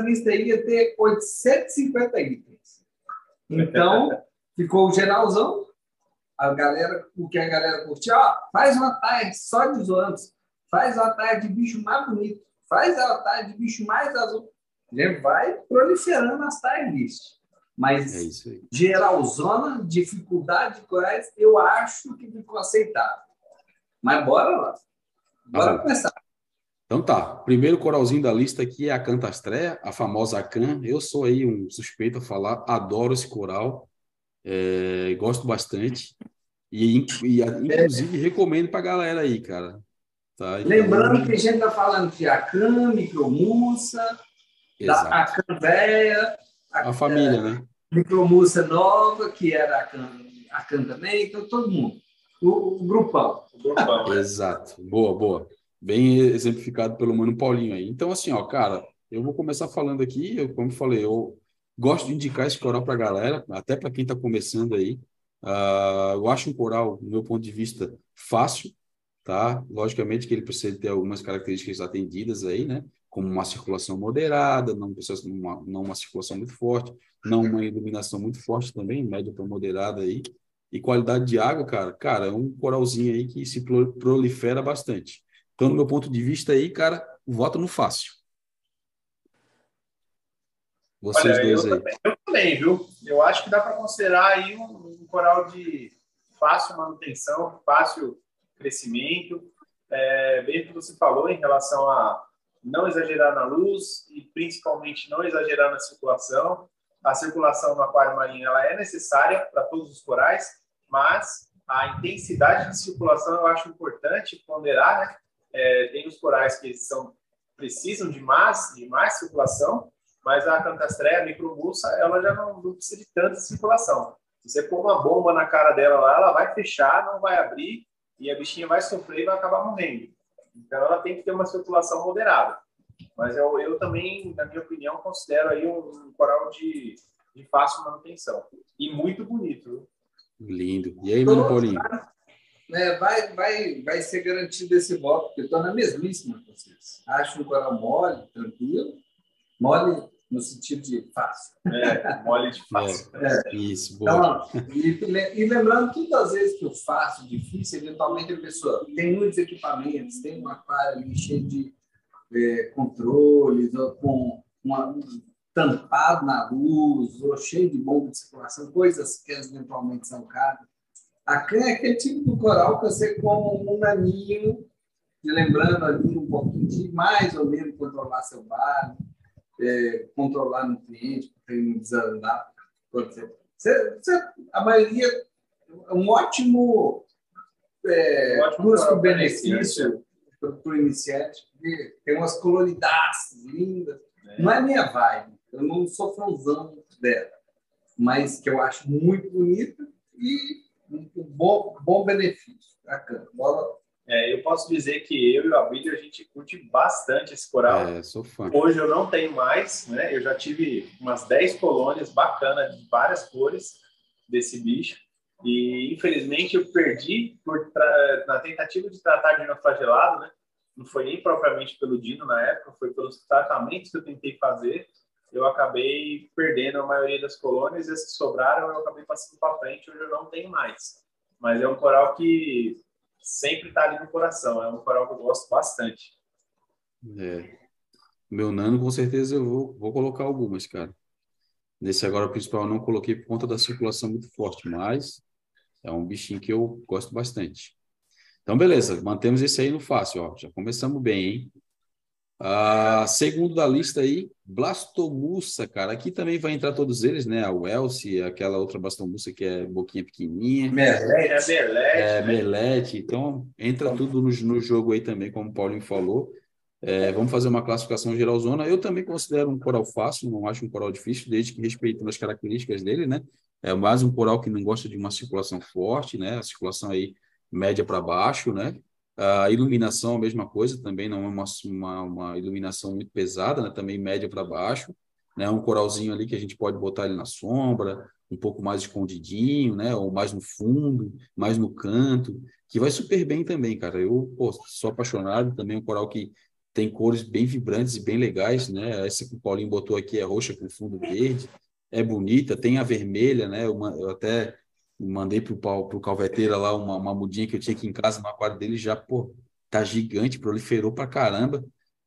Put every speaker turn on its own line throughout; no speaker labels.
lista aí ia ter 850 itens. Então, ficou o geralzão, a galera, o que a galera curtiu, ó, faz uma tarde só de zoantes, faz uma tarde de bicho mais bonito, faz a tarde de bicho mais azul. Ele vai proliferando as tag lists. Mas
É
geralzona, dificuldade de corais, eu acho que ficou aceitável. Mas bora lá. Bora
bom.
começar.
Então tá, primeiro coralzinho da lista aqui é a Cantastréia, a famosa Can. Eu sou aí um suspeito a falar, adoro esse coral, é, gosto bastante e, e, a- inclusive recomendo pra galera aí, cara. Tá? Então,
Lembrando que a gente está falando de Acan, Micromussa, da
exato.
Acan velha,
A família, né?
Micromussa nova, que era a Acan, Acan também, então todo mundo. O, o grupão.
O grupão, né?
Exato. Boa, boa. Bem exemplificado pelo Mano Paulinho aí. Então, assim, ó, cara, eu vou começar falando aqui, eu, como falei, eu gosto de indicar esse coral pra galera, até para quem está começando aí. Ah, eu acho um coral, do meu ponto de vista, fácil, tá? Logicamente que ele precisa ter algumas características atendidas aí, né? Como uma circulação moderada, não precisa uma, não uma circulação muito forte, não uma iluminação muito forte também, média para moderada aí. E qualidade de água, cara, cara, é um coralzinho aí que se pro- prolifera bastante. Então, no meu ponto de vista aí, cara, voto no fácil. Vocês
Olha,
dois
eu
aí.
também, eu também, viu? Eu acho que dá para considerar aí um, um coral de fácil manutenção, fácil crescimento. É, bem o que você falou em relação a não exagerar na luz e principalmente não exagerar na circulação. A circulação no aquário marinho ela é necessária para todos os corais, mas a intensidade de circulação eu acho importante ponderar, né? É, tem os corais que são precisam de mais de mais circulação mas a cantastréia, a micromussa, ela já não, não precisa de tanta circulação. Se você pôr uma bomba na cara dela lá, ela vai fechar, não vai abrir, e a bichinha vai sofrer e vai acabar morrendo. Então, ela tem que ter uma circulação moderada. Mas eu, eu também, na minha opinião, considero aí um, um coral de, de fácil manutenção. E muito bonito.
Lindo. E aí, Mano Paulinho?
Né, vai, vai, vai ser garantido esse voto, porque eu estou na mesmíssima com vocês. Acho um coral mole, tranquilo, mole no sentido de fácil.
É, mole de fácil.
Isso, boa.
Então, e, e lembrando que todas as vezes que eu faço difícil, eventualmente a pessoa tem muitos equipamentos, tem um aquário ali cheio de é, controles, ou com uma, um tampado na luz, ou cheio de bomba de circulação, coisas que eventualmente são caras. A can é aquele tipo de coral que você com um naninho, lembrando ali um pouquinho de mais ou menos controlar seu bar, é, controlar nutrientes, para ele não desandar. Você, você, a maioria é um ótimo, é,
Um ótimo
custo-benefício para o iniciante, porque tem umas coloridades lindas.
É.
Não é minha vibe, eu não sou fãzão dela, mas que eu acho muito bonita e um um bom, bom benefício. Bacana. Bola.
É, eu posso dizer que eu e o Abílio, a gente curte bastante esse coral.
É, sou fã.
Hoje eu não tenho mais, né? Eu já tive umas 10 colônias bacanas de várias cores desse bicho. E infelizmente eu perdi por tra- na tentativa de tratar de dinoflagelado, né? Não foi nem propriamente pelo Dino na época, foi pelos tratamentos que eu tentei fazer. Eu acabei perdendo a maioria das colônias e as que sobraram eu acabei passando para frente. Hoje eu não tenho mais. Mas é um coral que sempre está ali no coração. É um coral que eu gosto bastante.
É. Meu nano, com certeza eu vou, vou colocar algumas, cara. Nesse agora principal eu não coloquei por conta da circulação muito forte, mas é um bichinho que eu gosto bastante. Então, beleza, mantemos esse aí no fácil, ó. Já começamos bem, hein? Ah, segundo da lista aí, Blastomussa, cara. Aqui também vai entrar todos eles, né? A Welce, aquela outra Blastomussa que é boquinha pequenininha.
É
Merlete.
Merlete,
É,
né?
Melete, então entra tudo no, no jogo aí também, como o Paulinho falou. É, vamos fazer uma classificação geralzona. Eu também considero um coral fácil, não acho um coral difícil, desde que respeitando as características dele, né? É mais um coral que não gosta de uma circulação forte, né? A circulação aí média para baixo, né? A iluminação, a mesma coisa, também não é uma, uma, uma iluminação muito pesada, né? Também média para baixo, né? Um coralzinho ali que a gente pode botar ele na sombra, um pouco mais escondidinho, né? Ou mais no fundo, mais no canto, que vai super bem também, cara. Eu pô, sou apaixonado também, um coral que tem cores bem vibrantes e bem legais, né? Essa que o Paulinho botou aqui é roxa com fundo verde, é bonita, tem a vermelha, né? Eu, eu até mandei pro, pro Calveteira lá uma, uma mudinha que eu tinha aqui em casa no aquário dele, já, pô, tá gigante, proliferou pra caramba.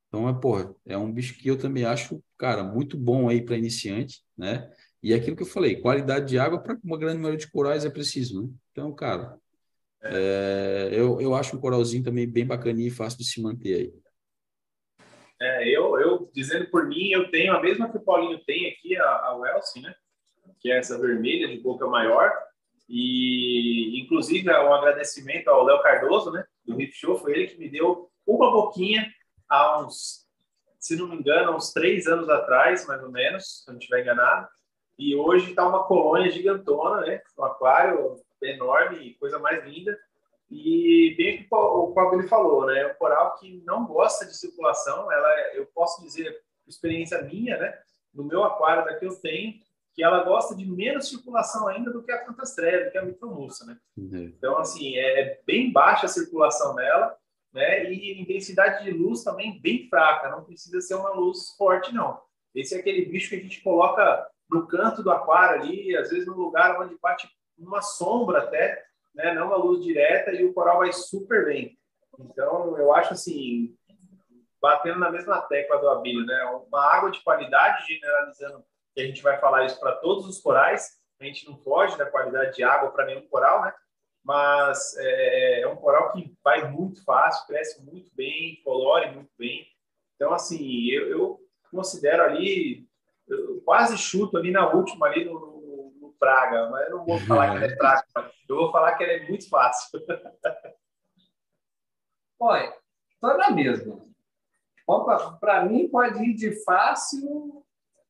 Então, é, porra, é um bicho que eu também acho, cara, muito bom aí para iniciante, né? E é aquilo que eu falei, qualidade de água para uma grande maioria de corais é preciso, né? Então, cara, é, eu, eu acho um coralzinho também bem bacaninho e fácil de se manter aí.
É, eu, eu, dizendo por mim, eu tenho a mesma que o Paulinho tem aqui, a, a Welsi, né? Que é essa vermelha de boca maior. E, inclusive, um agradecimento ao Léo Cardoso, né? Do Riff Show, foi ele que me deu uma boquinha há uns, se não me engano, uns três anos atrás, mais ou menos, se eu não estiver enganado. E hoje está uma colônia gigantona, né? Um aquário enorme, coisa mais linda. E bem que o ele falou, né? É um coral que não gosta de circulação. Ela, eu posso dizer, experiência minha, né? No meu aquário daqui eu tenho que ela gosta de menos circulação ainda do que a Fantastrella, do que a Micromussa, né? Uhum. Então, assim, é, é bem baixa a circulação dela, né? E intensidade de luz também bem fraca, não precisa ser uma luz forte, não. Esse é aquele bicho que a gente coloca no canto do aquário ali, às vezes no lugar onde bate uma sombra até, né? não uma luz direta, e o coral vai super bem. Então, eu acho assim, batendo na mesma tecla do Abílio, né? Uma água de qualidade, generalizando, que a gente vai falar isso para todos os corais, a gente não foge da qualidade de água para nenhum coral, né? Mas é, é, um coral que vai muito fácil, cresce muito bem, colore muito bem. Então, assim, eu, eu considero ali, eu quase chuto ali na última, ali no, praga, mas eu não vou falar que ela é praga, eu vou falar que ela é muito fácil.
Olha, tô na mesma. Para mim, pode ir de fácil,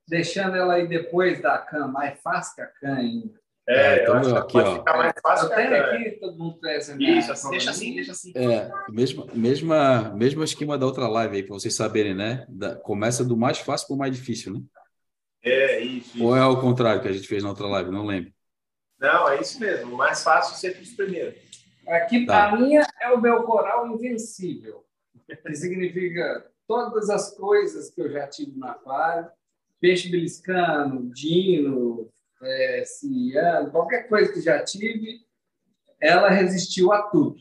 deixando ela aí depois da can, mais fácil que a can ainda.
É, é então, eu aqui, pode ó. ficar mais fácil.
Eu tenho aqui, todo mundo
conhece Isso, assim, deixa assim, deixa assim.
É, mesma, mesma, mesmo esquema da outra live aí, para vocês saberem, né? Da, começa do mais fácil para o mais difícil, né?
É, isso.
Ou é ao contrário que a gente fez na outra live? Não lembro.
Não, é isso mesmo. O mais fácil sempre os primeiros.
Aqui, tá. para mim, é o meu coral invencível. Que significa todas as coisas que eu já tive no aquário. Peixe beliscano, dino, é, ciano, qualquer coisa que já tive, ela resistiu a tudo.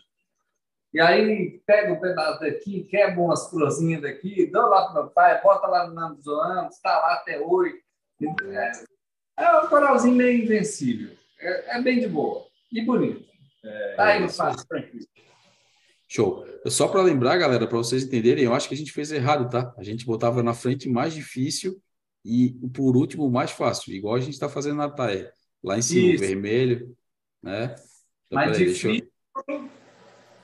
E aí pega um pedaço daqui, quebra umas florzinhas daqui, dou lá para meu pai, bota lá no Amazon, está lá até hoje. É, é um coralzinho meio invencível. É, é, bem de boa. E bonito. É, tá aí no fácil, tranquilo.
Show. Só para lembrar, galera, para vocês entenderem, eu acho que a gente fez errado, tá? A gente botava na frente mais difícil e por último mais fácil, igual a gente está fazendo na Taia. Lá em cima, isso. vermelho, né?
Então, mais peraí, difícil. Eu...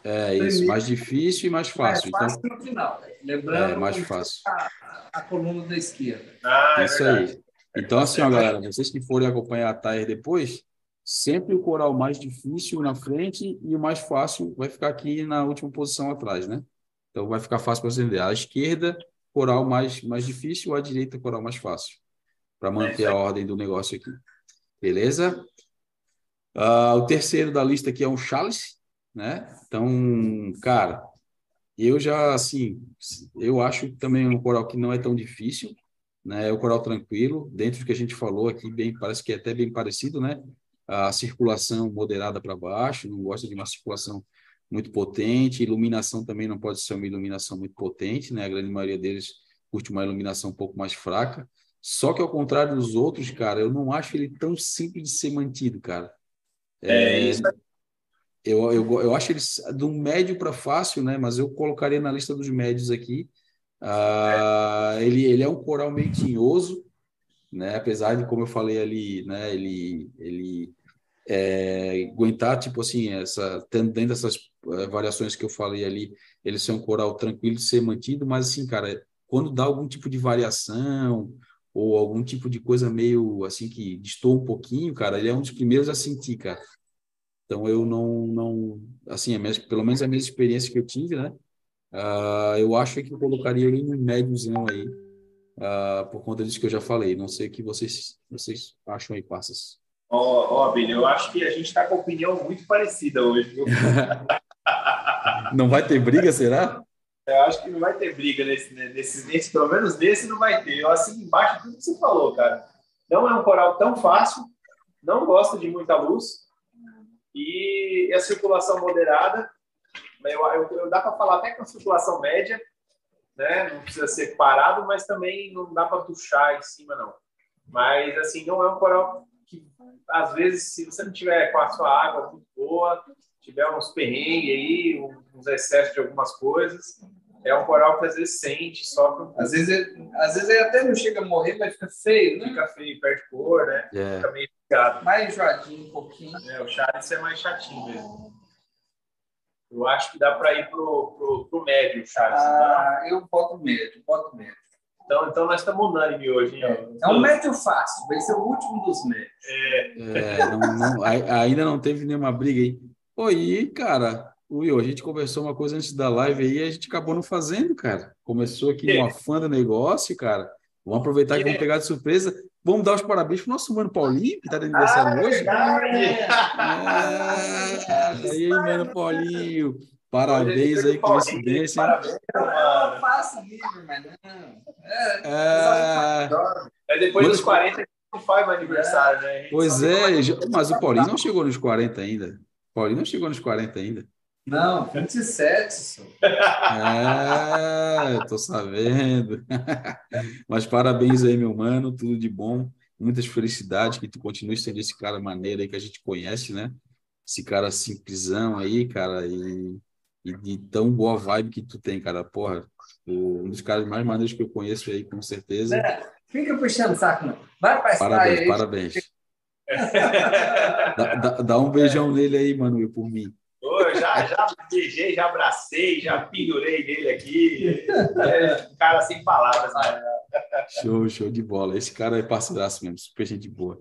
É isso, mais difícil e mais fácil.
Mais fácil então, no final. Lembrando
é mais fácil.
A, a coluna da esquerda.
Ah, é isso aí. Então, assim, ó, galera, vocês que forem acompanhar a Tair depois, sempre o coral mais difícil na frente e o mais fácil vai ficar aqui na última posição atrás, né? Então, vai ficar fácil para acender. A esquerda, coral mais, mais difícil, a direita, coral mais fácil. Para manter a ordem do negócio aqui. Beleza? Uh, o terceiro da lista aqui é um chalice, né? Então, cara, eu já, assim, eu acho também um coral que não é tão difícil, né? É um coral tranquilo, dentro do que a gente falou aqui, bem, parece que é até bem parecido, né? A circulação moderada para baixo, não gosta de uma circulação muito potente, iluminação também não pode ser uma iluminação muito potente, né? A grande maioria deles curte uma iluminação um pouco mais fraca. Só que ao contrário dos outros, cara, eu não acho ele tão simples de ser mantido, cara.
É, é isso.
Eu, eu, eu acho ele do médio para fácil, né? Mas eu colocaria na lista dos médios aqui, Uh, ele, ele é um coral meio tinhoso, né? Apesar de, como eu falei ali, né? Ele, ele é, aguentar, tipo assim, essa, dentro dessas uh, variações que eu falei ali, ele ser um coral tranquilo de ser mantido, mas assim, cara, quando dá algum tipo de variação ou algum tipo de coisa meio assim que distou um pouquinho, cara, ele é um dos primeiros a sentir, cara. Então eu não, não assim, é mesmo, pelo menos a minha experiência que eu tive, né? Uh, eu acho que eu colocaria ele no médiozão aí, uh, por conta disso que eu já falei. Não sei o que vocês, vocês acham aí, passas.
Ó, oh, oh, Billy, eu acho que a gente está com opinião muito parecida hoje.
Não vai ter briga, será?
Eu acho que não vai ter briga nesse, né, nesse, nesse, pelo menos nesse não vai ter. Eu assino embaixo tudo que você falou, cara. Não é um coral tão fácil, não gosta de muita luz e a circulação moderada. Eu, eu, eu dá para falar até com a circulação média, né? Não precisa ser parado, mas também não dá para puxar em cima, não. Mas, assim, não é um coral às vezes, se você não tiver com a sua água muito boa, tiver uns perrengues aí, uns excessos de algumas coisas, é um coral que às vezes sente, sofre um
pouco. Às vezes, ele, às vezes ele até não chega a morrer, mas fica feio, né?
Fica feio, perde cor, né?
Yeah.
Fica meio ligado.
Mais enjoadinho um pouquinho.
É, o Charles é mais chatinho mesmo. Eu acho que dá para ir pro, pro, pro médio, Charles.
Ah, tá? eu boto médio, boto médio.
Então, então nós estamos unânime hoje, hein?
É, é um médio fácil, vai ser o último dos médios.
É.
é não, não, ainda não teve nenhuma briga aí. Oi, cara, Will, a gente conversou uma coisa antes da live aí e a gente acabou não fazendo, cara. Começou aqui uma fã do negócio, cara. Vamos aproveitar que vamos pegar de surpresa. Vamos dar os parabéns pro nosso mano Paulinho, que está de aniversário ah, hoje. É, aí, mano Paulinho. Parabéns aí, coincidência.
Parabéns, eu faço livro, mas não. É,
é depois dos 40 que não faz mais aniversário, né?
Pois é, mas o Paulinho não chegou nos 40 ainda. O Paulinho não chegou nos 40 ainda.
Não, 27.
É, tô sabendo. Mas parabéns aí, meu mano, tudo de bom. Muitas felicidades, que tu continue sendo esse cara maneiro aí que a gente conhece, né? Esse cara simplesão aí, cara, e e de tão boa vibe que tu tem, cara. Porra, um dos caras mais maneiros que eu conheço aí, com certeza.
É, fica puxando saco, não. Vai pra
Parabéns,
aí.
parabéns. dá, dá, dá, um beijão nele aí, Manu, por mim.
Pô, já, já beijei, já abracei, já pendurei nele aqui. É, um cara sem palavras, né?
Show, show de bola. Esse cara é parceiraço mesmo, super gente boa.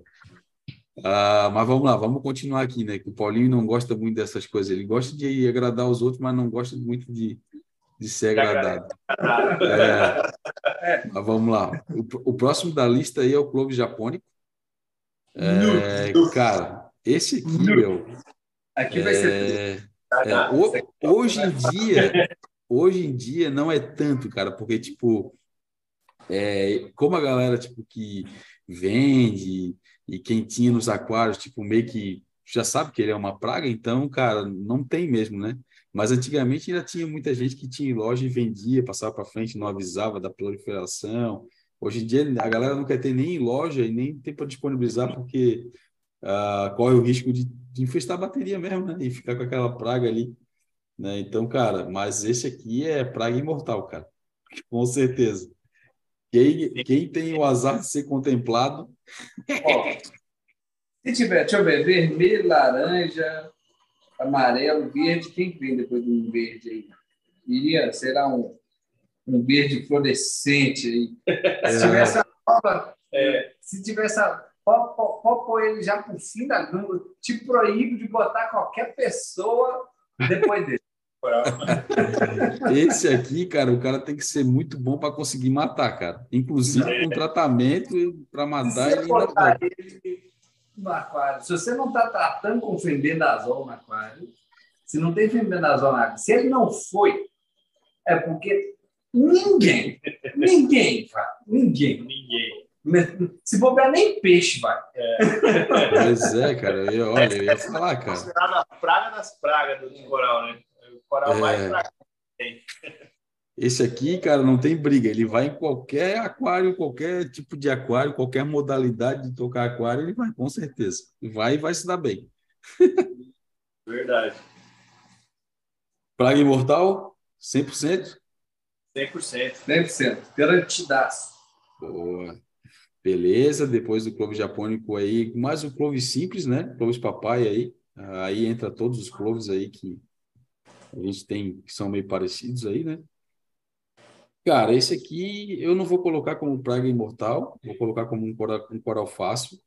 Uh, mas vamos lá, vamos continuar aqui, né? Que o Paulinho não gosta muito dessas coisas. Ele gosta de agradar os outros, mas não gosta muito de, de ser agradado. É, mas vamos lá. O, o, próximo da lista aí é o Clube Japônico. É, cara, esse aqui, meu.
Aqui vai ser.
É, é hoje em dia, hoje em dia não é tanto, cara, porque tipo, é, como a galera tipo que vende e quem tinha nos aquários, tipo, meio que já sabe que ele é uma praga, então, cara, não tem mesmo, né? Mas antigamente ainda tinha muita gente que tinha loja e vendia, passava para frente, não avisava da proliferação. Hoje em dia a galera não quer ter nem loja e nem tem para disponibilizar, porque uh, corre o risco de, de infestar a bateria mesmo, né? E ficar com aquela praga ali. Né? Então, cara, mas esse aqui é praga imortal, cara. Com certeza. Quem, quem tem o azar de ser contemplado.
Ó, se tiver, deixa eu ver, vermelho, laranja, amarelo, verde, quem vem depois de um verde aí? Iria, será um, um verde fluorescente aí. Se tivesse a Copa, é. se tivesse a. Pôr ele já por fim da gama, te proíbo de botar qualquer pessoa depois dele.
Esse aqui, cara, o cara tem que ser muito bom para conseguir matar, cara. Inclusive com tratamento para matar ele,
ele no aquário. Se você não está tratando com fenbendazol no aquário, se não tem fenbendazol na água, se ele não foi, é porque ninguém, ninguém, vai, ninguém,
ninguém.
Se bobear, nem peixe vai.
É.
Pois é, cara. Eu, olha, eu ia falar, cara.
A praga das pragas do coral, né? Coral é... mais
Esse aqui, cara, não tem briga. Ele vai em qualquer aquário, qualquer tipo de aquário, qualquer modalidade de tocar aquário, ele vai, com certeza. Vai e vai se dar bem.
Verdade.
Praga imortal? 100%?
100%.
100%. Garantidaço.
Boa. Beleza, depois do clove japônico aí, mais o clove simples, né? Cloves papai aí. Aí entra todos os cloves aí que a gente tem que são meio parecidos aí, né? Cara, esse aqui eu não vou colocar como praga imortal, vou colocar como um coral, um coral fácil,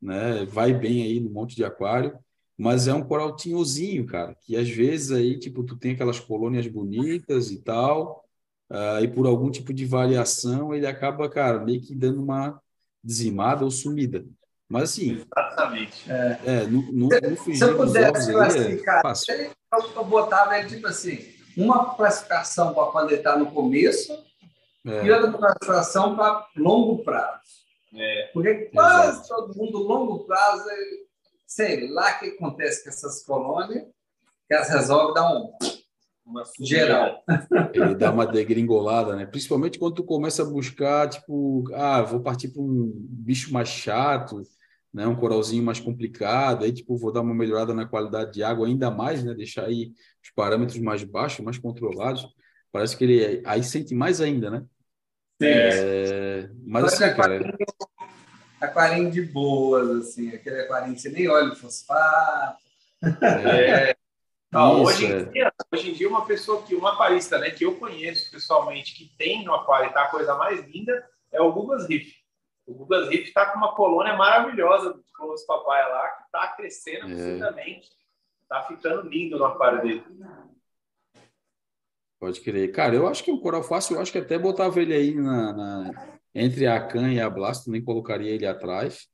né? Vai bem aí no monte de aquário, mas é um coral tinhozinho, cara, que às vezes aí, tipo, tu tem aquelas colônias bonitas e tal, uh, e por algum tipo de variação ele acaba, cara, meio que dando uma dizimada ou sumida. Mas assim.
Exatamente.
É, é no, no, no
Se eu pudesse classificar, é eu botava ele tipo assim: uma classificação para poder estar no começo é. e outra classificação para longo prazo. É. Porque quase Exato. todo mundo, longo prazo, sei lá o que acontece com essas colônias, que elas resolvem dar um uma geral.
Ele dá uma degringolada, né? Principalmente quando tu começa a buscar, tipo, ah, vou partir para um bicho mais chato, né? Um coralzinho mais complicado, aí tipo, vou dar uma melhorada na qualidade de água ainda mais, né? Deixar aí os parâmetros mais baixos, mais controlados. Parece que ele aí sente mais ainda, né? É, mas assim,
aquarinho, cara. Aquarinho de boas, assim, aquele aquarinho que você nem olha o fosfato.
É. Não, hoje, em é. dia, hoje em dia, uma pessoa que, uma aquarista, né, que eu conheço pessoalmente, que tem no aquário e tá a coisa mais linda, é o Gugas Riff. O Gugas Riff está com uma colônia maravilhosa do Close Papaya lá, que está crescendo é. absurdamente. Está ficando lindo no aquário dele.
Pode crer. Cara, eu acho que o coral fácil, eu acho que até botava ele aí na, na, entre a Can e a Blasto, nem colocaria ele atrás.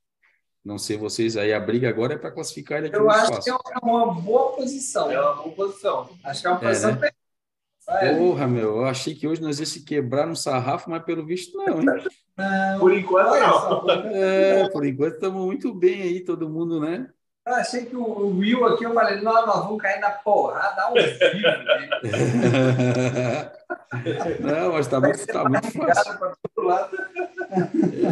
Não sei vocês aí, a briga agora é para classificar ele aqui
Eu acho que é uma boa posição.
É uma boa posição.
Acho que é uma é, posição né?
Porra, meu, eu achei que hoje nós ia se quebrar no sarrafo, mas pelo visto não, hein?
Não, por enquanto não.
É, por enquanto estamos muito bem aí, todo mundo, né?
Eu achei que o Will aqui, eu falei, não, nós vamos cair na porrada ao vivo.
não, mas tá muito, tá muito fácil.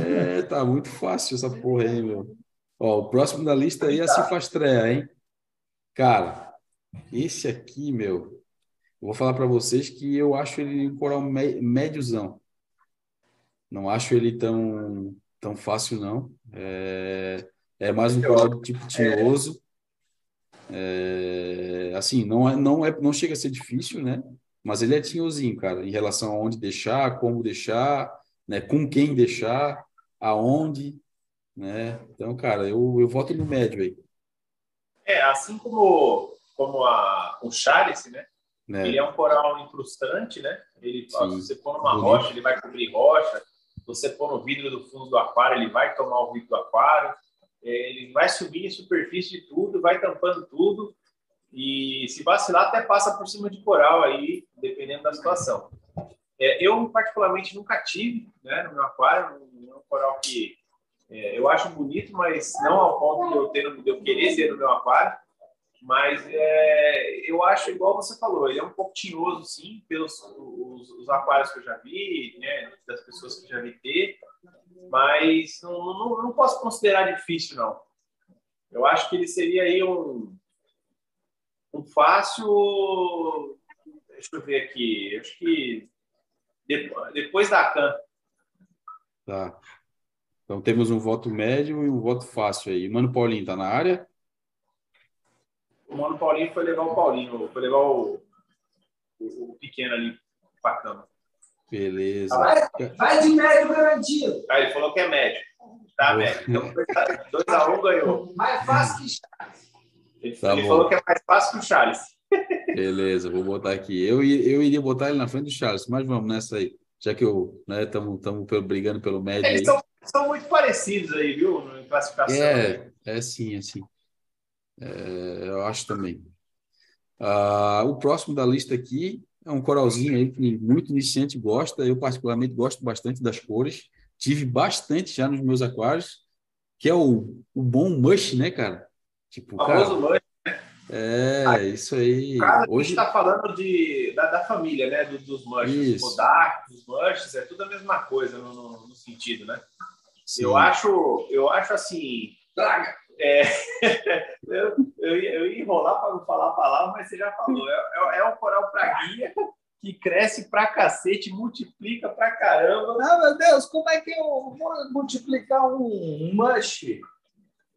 É, tá muito fácil essa porra aí, meu. Ó, o próximo da lista aí é a Cifastrea, hein? Cara, esse aqui, meu, eu vou falar para vocês que eu acho ele um coral médiozão. Não acho ele tão, tão fácil, não. É, é mais um coral do tipo tinhoso. É, assim, não, é, não, é, não chega a ser difícil, né? Mas ele é tinhosinho, cara, em relação a onde deixar, como deixar, né? com quem deixar, aonde. Né? Então, cara, eu, eu voto no médio aí.
É, assim como, como a, o Charles, né? É. Ele é um coral incrustante, né? Ele, se você pôr numa Bonito. rocha, ele vai cobrir rocha. Você pôr no vidro do fundo do aquário, ele vai tomar o vidro do aquário. É, ele vai subir em superfície de tudo, vai tampando tudo. E se vacilar, até passa por cima de coral aí, dependendo da situação. É, eu, particularmente, nunca tive né, no meu aquário. É um coral que é, eu acho bonito, mas não ao ponto de eu, ter, de eu querer ter no meu aquário. Mas é, eu acho, igual você falou, ele é um pouco tinhoso, sim, pelos os, os aquários que eu já vi, né, das pessoas que já vi ter, mas não, não, não, posso considerar difícil, não. Eu acho que ele seria aí um, um fácil. Deixa eu ver aqui, acho que depois, depois da CAN.
Tá. Então temos um voto médio e um voto fácil aí. Mano Paulinho, tá na área?
O Mano Paulinho foi levar o Paulinho, foi levar o, o, o pequeno ali para cama.
Beleza.
Vai, vai de médio garantido.
Aí ele falou que é médio. Tá, médio. Então, 2x1 um, ganhou.
Mais fácil que Charles.
Ele, tá ele falou que é mais fácil que o Charles.
Beleza, vou botar aqui. Eu, eu iria botar ele na frente do Charles, mas vamos nessa aí. Já que eu estamos né, brigando pelo médio.
Eles são, são, muito parecidos aí, viu? Em classificação.
É, é sim, é sim. É, eu acho também. Ah, o próximo da lista aqui é um coralzinho aí que muito iniciante gosta. Eu, particularmente, gosto bastante das cores. Tive bastante já nos meus aquários, que é o, o bom mush, né, cara?
Tipo, o famoso mush, né?
É, aí, isso aí.
Cara, Hoje está falando de, da, da, família, né? Do, dos mushes. O dark, os mushes, é tudo a mesma coisa no, no, no sentido, né? Eu acho, eu acho assim. Draga é, eu, eu, ia, eu ia enrolar para não falar a palavra, mas você já falou. É, é, é um coral para guia que cresce pra cacete, multiplica pra caramba.
Ah, meu Deus, como é que eu vou multiplicar um mush?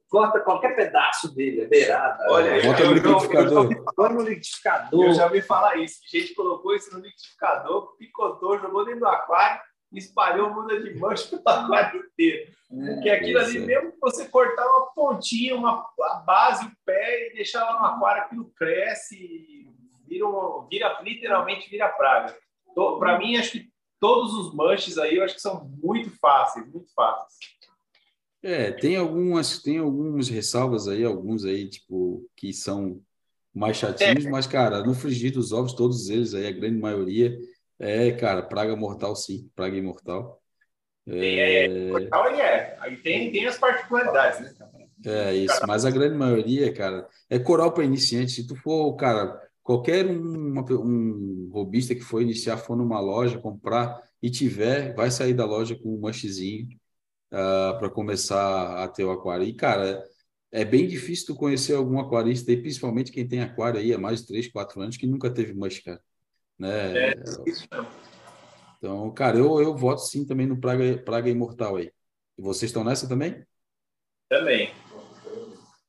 Corta qualquer pedaço dele, a beirada.
Olha, Bota no liquidificador.
Eu, no liquidificador.
Eu já ouvi falar isso. A gente colocou isso no liquidificador, picotou, jogou dentro do aquário espalhou muda de mancha pelo aquário inteiro. É, Porque aquilo ali, mesmo que você cortar uma pontinha, uma, a base, o pé e deixar lá no aquário, aquilo cresce, vira, vira literalmente vira praga. Para mim, acho que todos os manches aí, eu acho que são muito fáceis, muito fáceis.
É, tem algumas, tem algumas ressalvas aí, alguns aí, tipo, que são mais chatinhos, é. mas, cara, no frigir dos ovos, todos eles aí, a grande maioria, é, cara, praga mortal sim, praga imortal.
É, é, mortal ele é. Aí tem, tem as particularidades, né?
É isso, mas a grande maioria, cara, é coral para iniciante. Se tu for, cara, qualquer um, um robista que for iniciar, for numa loja comprar e tiver, vai sair da loja com um mushzinho uh, ah, para começar a ter o aquário. E, cara, é bem difícil tu conhecer algum aquarista, e principalmente quem tem aquário aí há mais de 3, 4 anos, que nunca teve mush, cara. Né? É, isso mesmo. Então, cara, eu, eu voto sim também no Praga, Praga Imortal aí. E vocês estão nessa também?
Também.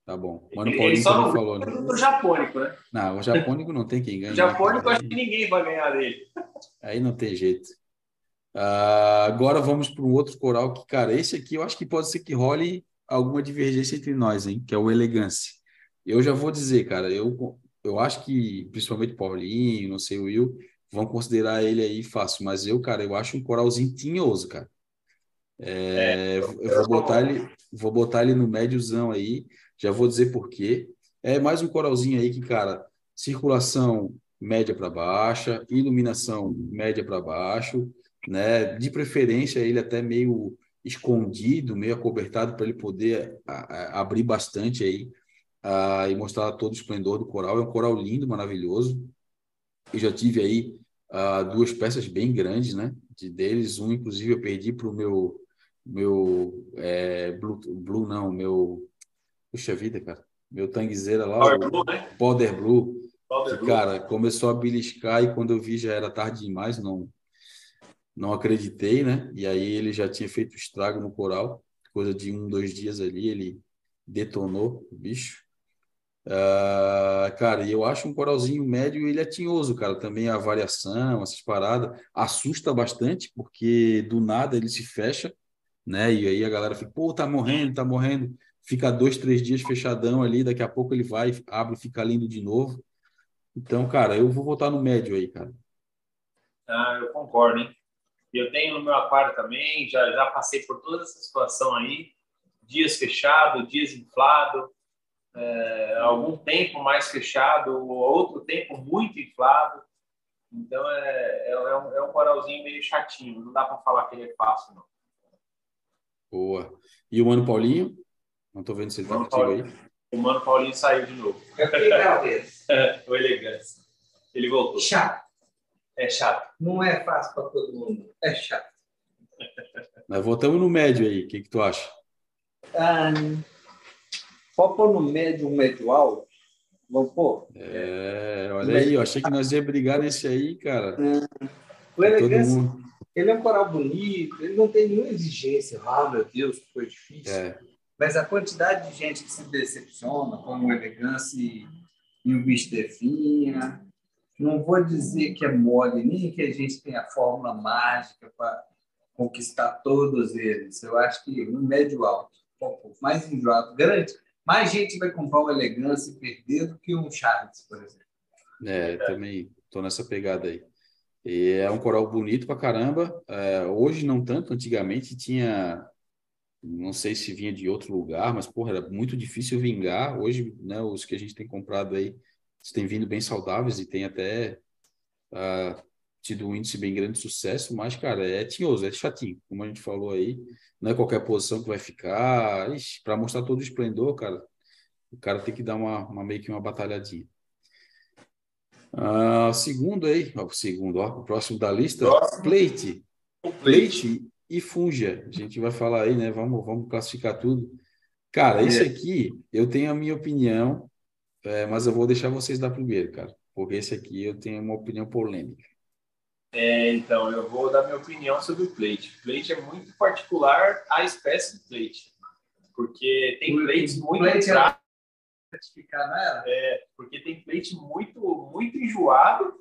Tá bom. Mano Paulinho só não falou, né?
O japônico, né?
Não, o japônico não tem quem ganha. O
japônico acho que ninguém vai ganhar dele.
Aí não tem jeito. Uh, agora vamos para um outro coral que, cara, esse aqui eu acho que pode ser que role alguma divergência entre nós, hein? Que é o Elegância. Eu já vou dizer, cara, eu, eu acho que principalmente Paulinho, não sei, o Will, vão considerar ele aí fácil, mas eu, cara, eu acho um coralzinho tinhoso, cara. É, é, eu vou botar ele, vou botar ele no médiozão aí, já vou dizer por quê. É mais um coralzinho aí que, cara, circulação média para baixa, iluminação média para baixo, né? De preferência ele até meio escondido, meio acobertado para ele poder a, a, abrir bastante aí a, e mostrar todo o esplendor do coral. É um coral lindo, maravilhoso. Eu já tive aí duas peças bem grandes, né? De deles, um inclusive eu perdi para o meu meu é, blue, blue não, meu puxa vida, cara, meu tanguezeira lá, Power o Blue, né? Powder Blue, Powder que, Blue. cara, começou a beliscar e quando eu vi já era tarde demais, não não acreditei, né? E aí ele já tinha feito estrago no coral, coisa de um, dois dias ali, ele detonou o bicho. Uh, cara, eu acho um coralzinho médio ele é tinhoso, cara. Também a variação, essas paradas, assusta bastante, porque do nada ele se fecha, né? E aí a galera fica, pô, tá morrendo, tá morrendo. Fica dois, três dias fechadão ali, daqui a pouco ele vai, abre e fica lindo de novo. Então, cara, eu vou votar no médio aí, cara.
Ah, eu concordo, hein? Eu tenho no meu aquário também, já, já passei por toda essa situação aí, dias fechado, dias inflado, é, algum tempo mais fechado, outro tempo muito inflado. Então é, é, é, um, é um coralzinho meio chatinho, não dá para falar que ele é fácil, não.
Boa. E o Mano Paulinho? Não estou vendo se ele está contigo aí.
O Mano Paulinho saiu de novo.
É
o elegância. Ele voltou.
Chato.
É chato.
Não é fácil para todo mundo. É chato.
Nós voltamos no médio aí. O que, que tu acha?
Ah, pode pôr no médio, um médio alto. Vamos pôr?
É, olha aí, eu achei que nós ia brigar nesse aí, cara.
É. O elegância, ele é um coral bonito, ele não tem nenhuma exigência. Ah, meu Deus, que foi difícil. É. Mas a quantidade de gente que se decepciona com o elegância e, e o bicho definha, não vou dizer que é mole, nem que a gente tem a fórmula mágica para conquistar todos eles. Eu acho que um médio alto, um pouco mais enjoado, grande, mais gente vai comprar uma elegância e perder do que um Charles, por exemplo.
É, também estou nessa pegada aí. E é um coral bonito pra caramba. É, hoje não tanto, antigamente tinha, não sei se vinha de outro lugar, mas porra, era muito difícil vingar. Hoje, né, os que a gente tem comprado aí têm vindo bem saudáveis e tem até uh, tido um índice bem grande de sucesso, mas, cara, é tinhoso, é chatinho, como a gente falou aí, não é qualquer posição que vai ficar, para mostrar todo o esplendor, cara, o cara tem que dar uma, uma meio que uma batalhadinha. Uh, segundo aí, ó, segundo, ó, o próximo da lista, próximo. plate, plate e funja, a gente vai falar aí, né, vamos, vamos classificar tudo. Cara, esse aqui, eu tenho a minha opinião, é, mas eu vou deixar vocês dar primeiro, cara, porque esse aqui eu tenho uma opinião polêmica.
É, então, eu vou dar minha opinião sobre o plate. Plate é muito particular a espécie de plate, porque tem plates muito
plate é...
é, porque tem plate muito muito enjoado.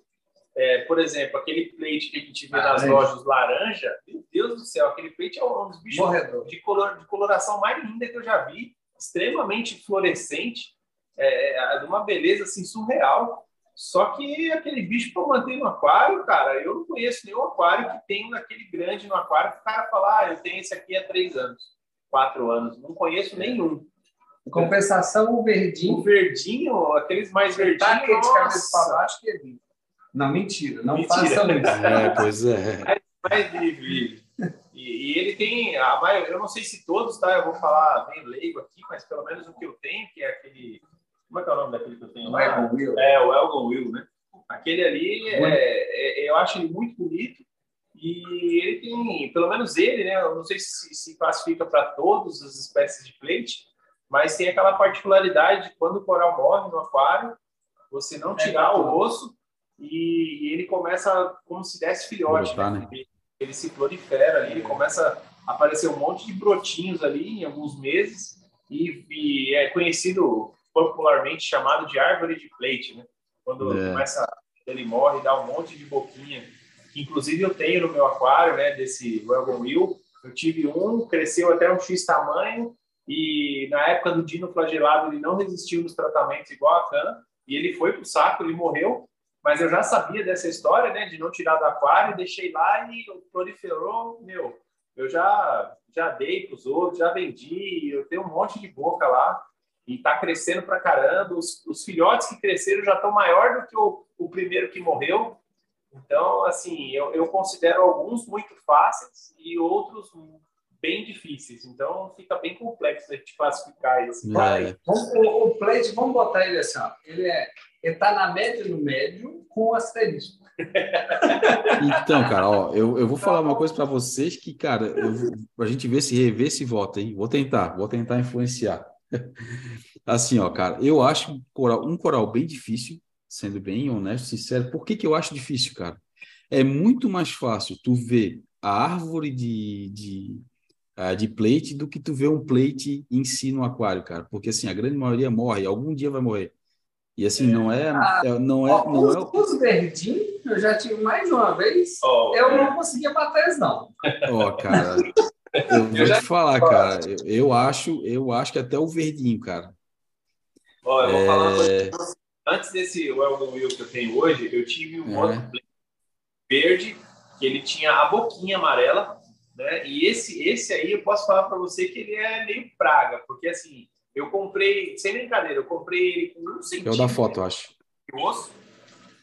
É, por exemplo, aquele plate que a gente vê ah, nas é. lojas laranja, meu Deus do céu, aquele plate é um dos bichos de, color, de coloração mais linda que eu já vi, extremamente fluorescente, é, é, de uma beleza assim surreal. Só que aquele bicho para manter no aquário, cara, eu não conheço nenhum aquário que tem aquele grande no aquário que o cara fala, ah, eu tenho esse aqui há três anos, quatro anos. Não conheço nenhum.
Compensação, o verdinho.
O verdinho, aqueles mais verdinhos.
Tá de cabeça para baixo que é vinho. Não, mentira. Não
Mentira.
façam isso.
É, pois é.
mais livre. E, e ele tem, a maioria, eu não sei se todos, tá? Eu vou falar bem leigo aqui, mas pelo menos o que eu tenho, que é aquele. Como é que é o nome daquele que eu tenho lá?
Elgon Will.
É, o Elgon Will, né? Aquele ali, é, é- eu acho ele muito bonito. E ele tem, pelo menos ele, né? Eu não sei se se classifica para todas as espécies de plate, mas tem aquela particularidade de quando o coral morre no aquário, você não tirar o osso e, ele começa como se desse filhote.
Brotar,
né?
né?
Ele, ele se prolifera ali, ele começa a aparecer um monte de brotinhos ali em alguns meses e, e é conhecido popularmente chamado de árvore de plate, né? Quando
É.
começa, ele morre, dá um monte de boquinha. Inclusive eu tenho no meu aquário, né? Desse Wagon Wheel. Eu tive um, cresceu até um X tamanho e na época do dino flagelado ele não resistiu nos tratamentos igual a Can e ele foi pro saco, ele morreu. Mas eu já sabia dessa história, né? De não tirar do aquário, deixei lá e proliferou, meu. Eu já já dei para os outros, já vendi, eu tenho um monte de boca lá e tá crescendo pra caramba. Os, os filhotes que cresceram já estão maior do que o, o primeiro que morreu. Então, assim, eu, eu considero alguns muito fáceis e outros bem difíceis. Então, fica bem complexo a gente classificar esse
É.
aí.
Vamos- O, o plate, vamos botar ele assim, ó. Ele é, ele tá na média no médio com asterisco.
Então, cara, ó, eu, eu vou falar uma coisa para vocês que, cara, eu, a gente vê se rever esse voto, hein? Vou tentar, vou tentar influenciar. Assim, ó, cara, eu acho um coral, um coral bem difícil, sendo bem honesto, sincero. Por que que eu acho difícil, cara? É muito mais fácil tu ver a árvore de, de, ah, de plate do que tu ver um plate em si no aquário, cara. Porque, assim, a grande maioria morre, algum dia vai morrer. E, assim, não é, é- não é,
Ó,
não
os,
é,
os verdinhos, eu já tive mais uma vez.
Ó,
Eu não conseguia bater eles, não.
Ó, cara, eu vou te falar, cara. Eu, eu acho, eu acho que até o verdinho, cara.
ó, eu vou falar uma coisa
É,
pra você. Antes desse Weldon Will que eu tenho hoje, eu tive um
É.
outro verde, que ele tinha a boquinha amarela, né? E esse, esse aí eu posso falar para você que ele é meio praga, porque assim, eu comprei, sem brincadeira, eu comprei ele com um
é o da
centímetro
foto, eu acho.
de osso,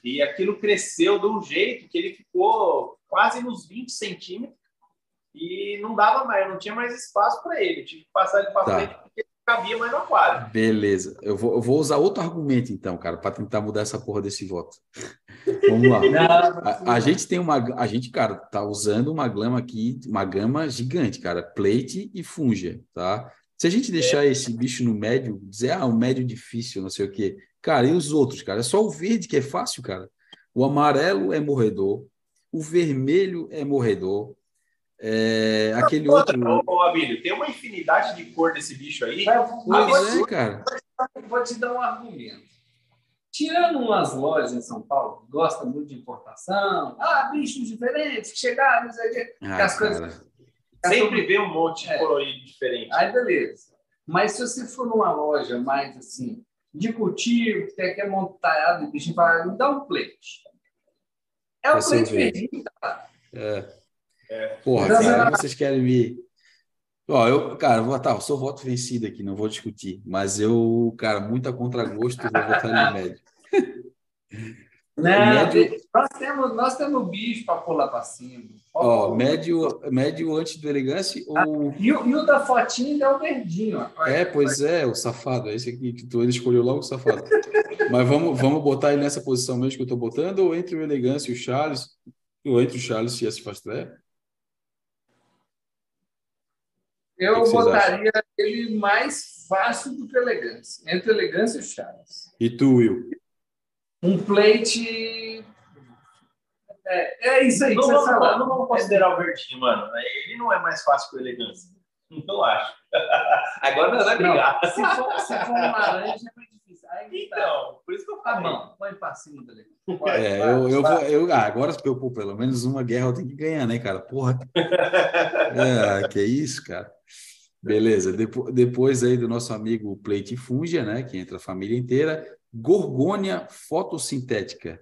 e aquilo cresceu de um jeito que ele ficou quase nos 20 centímetros e não dava mais, não tinha mais espaço para ele. Eu tive que passar ele para
Tá.
frente porque ele não cabia mais no aquário.
Beleza. Eu vou, eu vou usar outro argumento, então, cara, para tentar mudar essa porra desse voto. Vamos lá. A, a gente tem uma. A gente, cara, tá usando uma gama aqui, uma gama gigante, cara. Plate e funge, tá? Se a gente deixar esse bicho no médio, dizer, ah, o médio difícil, não sei o quê. Cara, e os outros, cara? É só o verde que é fácil, cara. O amarelo é morredor. O vermelho é morredor. É, aquele outro.
Ô, Abílio, tem uma infinidade de cor desse bicho aí.
Mas
Pois é, cara.
vou te dar um argumento. Tirando umas lojas em São Paulo que gostam muito de importação, ah, bichos diferentes, que chegaram, não sei o quê.
Ah,
as coisas-
cara.
Sempre vê um monte de
É.
colorido diferente.
Aí, beleza. Mas se você for numa loja mais assim, de cultivo, que tem aquele montalhado de bicho, fala, me dá um plate. É
Vai
o
ser
plate
verde.
verdinho, cara.
É.
Porra, cara, vocês querem me. Ó, eu, cara, vou, tá, eu sou voto vencido aqui, não vou discutir. Mas eu, cara, muito a contragosto, vou votar no médio.
Não,
médio-
nós, temos, nós temos bicho para pular para cima.
Ó, médio, médio antes do elegância ou.
E, o- e o da fotinha é o verdinho. ó.
É, pois é, o safado, é esse aqui que tu ele escolheu logo o safado. Mas vamos, vamos botar ele nessa posição mesmo que eu tô botando, ou entre o elegância e o Charles, ou entre o Charles e esse Fastré?
Eu
que
botaria ele mais fácil do que elegância. Entre elegância e Charles.
E tu, Will?
Um plate. É, é isso aí que
Não
você
vamos,
falou.
não vamos considerar o verdinho, mano. Ele não é mais fácil que o elegância. Não acho. Agora nós vamos brigar.
Não, se, for, se for um laranja, é mais.
Então, por isso que eu
Tá
falei.
bom, põe pra cima dele.
É, eu, eu vou. Eu, ah, agora, eu, pô, pelo menos uma guerra eu tenho que ganhar, né, cara? Porra. É, que isso, cara. Beleza. Depo- depois aí do nosso amigo Plate Fungia, né? Que entra a família inteira. Gorgônia fotossintética.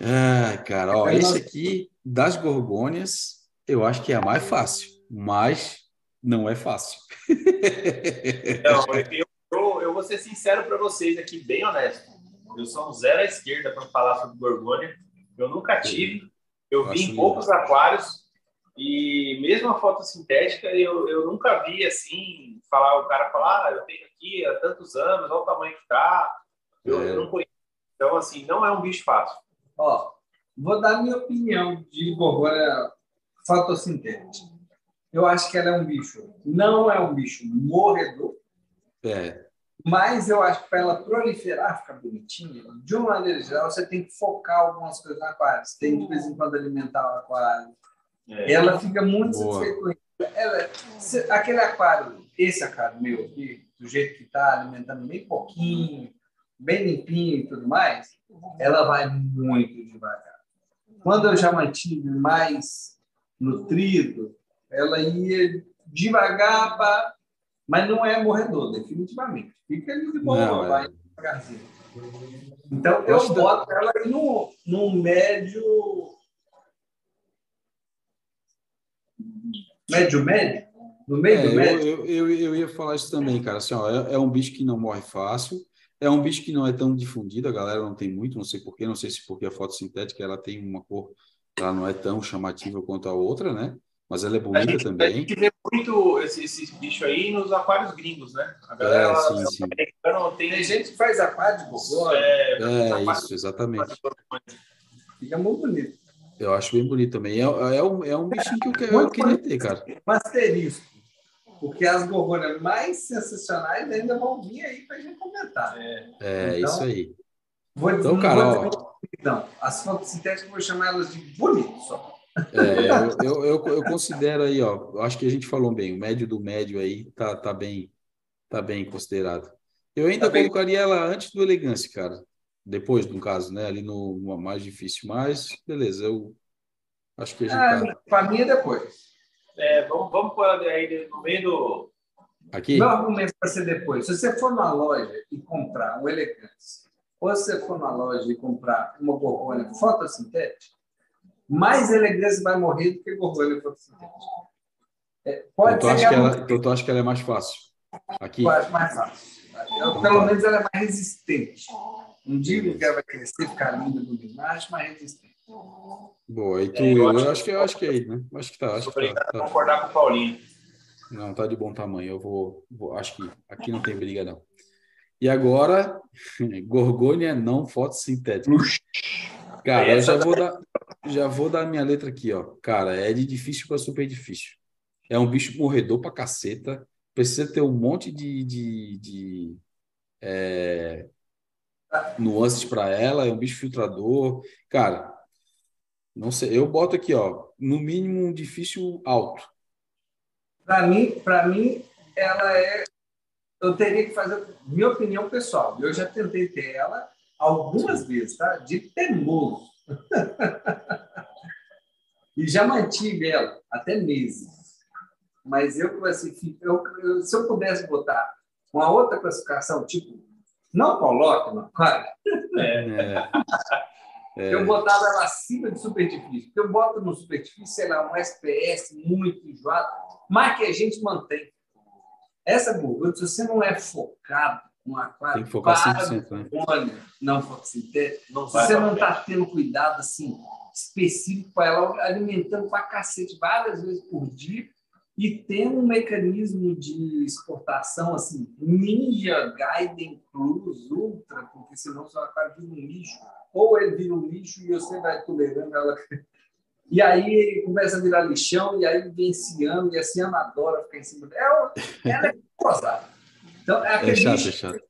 Ah, cara, ó, esse aqui das gorgônias, eu acho que é a mais fácil, mas não é fácil.
Não, eu vou ser sincero para vocês aqui, bem honesto. Eu sou um zero à esquerda para falar sobre gorgônia. Eu nunca tive. Eu vi em poucos aquários e mesmo a fotossintética eu, eu nunca vi assim falar o cara falar ah, eu tenho aqui há tantos anos, olha o tamanho que tá. Eu, é. eu não conheço. Então assim não é um bicho fácil.
Ó, vou dar minha opinião de gorgônia fotossintética. Eu acho que ela é um bicho, não é um bicho morredor.
É.
Mas eu acho que para ela proliferar, ficar bonitinha, de uma maneira geral, você tem que focar algumas coisas no aquário. Você tem de vez em quando alimentar o aquário. É. Ela fica muito Boa. satisfeita com isso. Ela, se, aquele aquário, esse aquário meu aqui, do jeito que está, alimentando bem pouquinho, bem limpinho e tudo mais, ela vai muito devagar. Quando eu já mantive mais nutrido, ela ia devagar, pra... mas não é morredor, definitivamente. Fica ali de boa, não, é. vai é. devagarzinho. Então, eu, eu boto ela aí no, no médio. Médio, médio? No meio
é,
do médio?
Eu, eu, eu, ia falar isso também, cara. Assim, ó, é, é, um bicho que não morre fácil. É um bicho que não é tão difundido, a galera não tem muito, não sei porquê, não sei se porque a fotossintética ela tem uma cor, ela não é tão chamativa quanto a outra, né? Mas ela é bonita a gente, também. A
gente vê muito esse, esse, bicho aí nos aquários gringos, né? A galera
é, sim, sim.
Tem... tem gente que faz aquário de gogó.
É, é isso, exatamente.
Fica muito bonito.
Eu acho bem bonito também. É, é, um, é um bichinho que eu, quero, eu queria ter, cara.
Um asterisco. Porque as gorgônias mais sensacionais ainda vão vir aí para a gente comentar.
É, é então, isso aí.
Vou, então, cara, ó, então, as fotossintéticas eu vou chamar elas de bonito só.
É, eu, eu, eu, considero aí, ó, acho que a gente falou bem, o médio do médio aí tá, tá bem tá bem considerado. Eu ainda tá colocaria ela antes do elegância, cara. Depois, no caso, né? Ali no, no mais difícil, mas beleza, eu acho que a gente. Ah,
tá... Para mim é depois.
É, vamos, vamos pôr aí no meio do.
Aqui?
Não argumento para ser depois. Se você for na loja e comprar um elegância, ou se você for na loja e comprar uma borbolha fotossintética, mais elegância vai morrer do que gorgônia fotossintética.
É, pode então, tu acha que ela, tu acha que ela é mais fácil? Aqui?
Mais, mais fácil. Eu, pelo menos ela é mais resistente. Não digo que ela vai crescer, ficar linda no mas mais resistente.
Boa, e tu, é, eu, acho, acho que, eu acho que é aí, né? Acho que tá. Acho que
tá, tá. concordar com o Paulinho.
Não, tá de bom tamanho. Eu vou, vou, acho que aqui não tem briga, não. E agora, gorgônia não fotossintética. Cara, eu já vou dar, já vou dar minha letra aqui, ó. Cara, é de difícil para super difícil. É um bicho morredor pra caceta. Precisa ter um monte de, de, de é, nuances para ela. É um bicho filtrador. Cara, não sei. Eu boto aqui, ó. No mínimo um difícil alto.
Para mim, para mim, ela é. Eu teria que fazer minha opinião pessoal. Eu já tentei ter ela algumas vezes, tá? De teimoso. E já mantive ela até meses. Mas eu classifico, eu, eu, se eu pudesse botar uma outra classificação, tipo, não coloque no aquário, é. É. eu botava ela acima de super difícil. Porque eu boto no super difícil, sei lá, um SPS muito enjoado, mas que a gente mantém. Essa gordura, se você não é focado, um aquário
Tem que focar 100%, né?
Olha, não fotossintético. Não você não está tendo cuidado assim específico para ela, alimentando para cacete várias vezes por dia e tendo um mecanismo de exportação assim, Ninja Gaiden Plus Ultra, porque senão seu aquário vira um lixo, ou ele vira um lixo e você vai tolerando ela. E aí ele começa a virar lixão, e aí vem esse ano, e esse ano adora ficar em cima dela. Ela é gozada.
Então, é aquele é chato, bicho, é chato.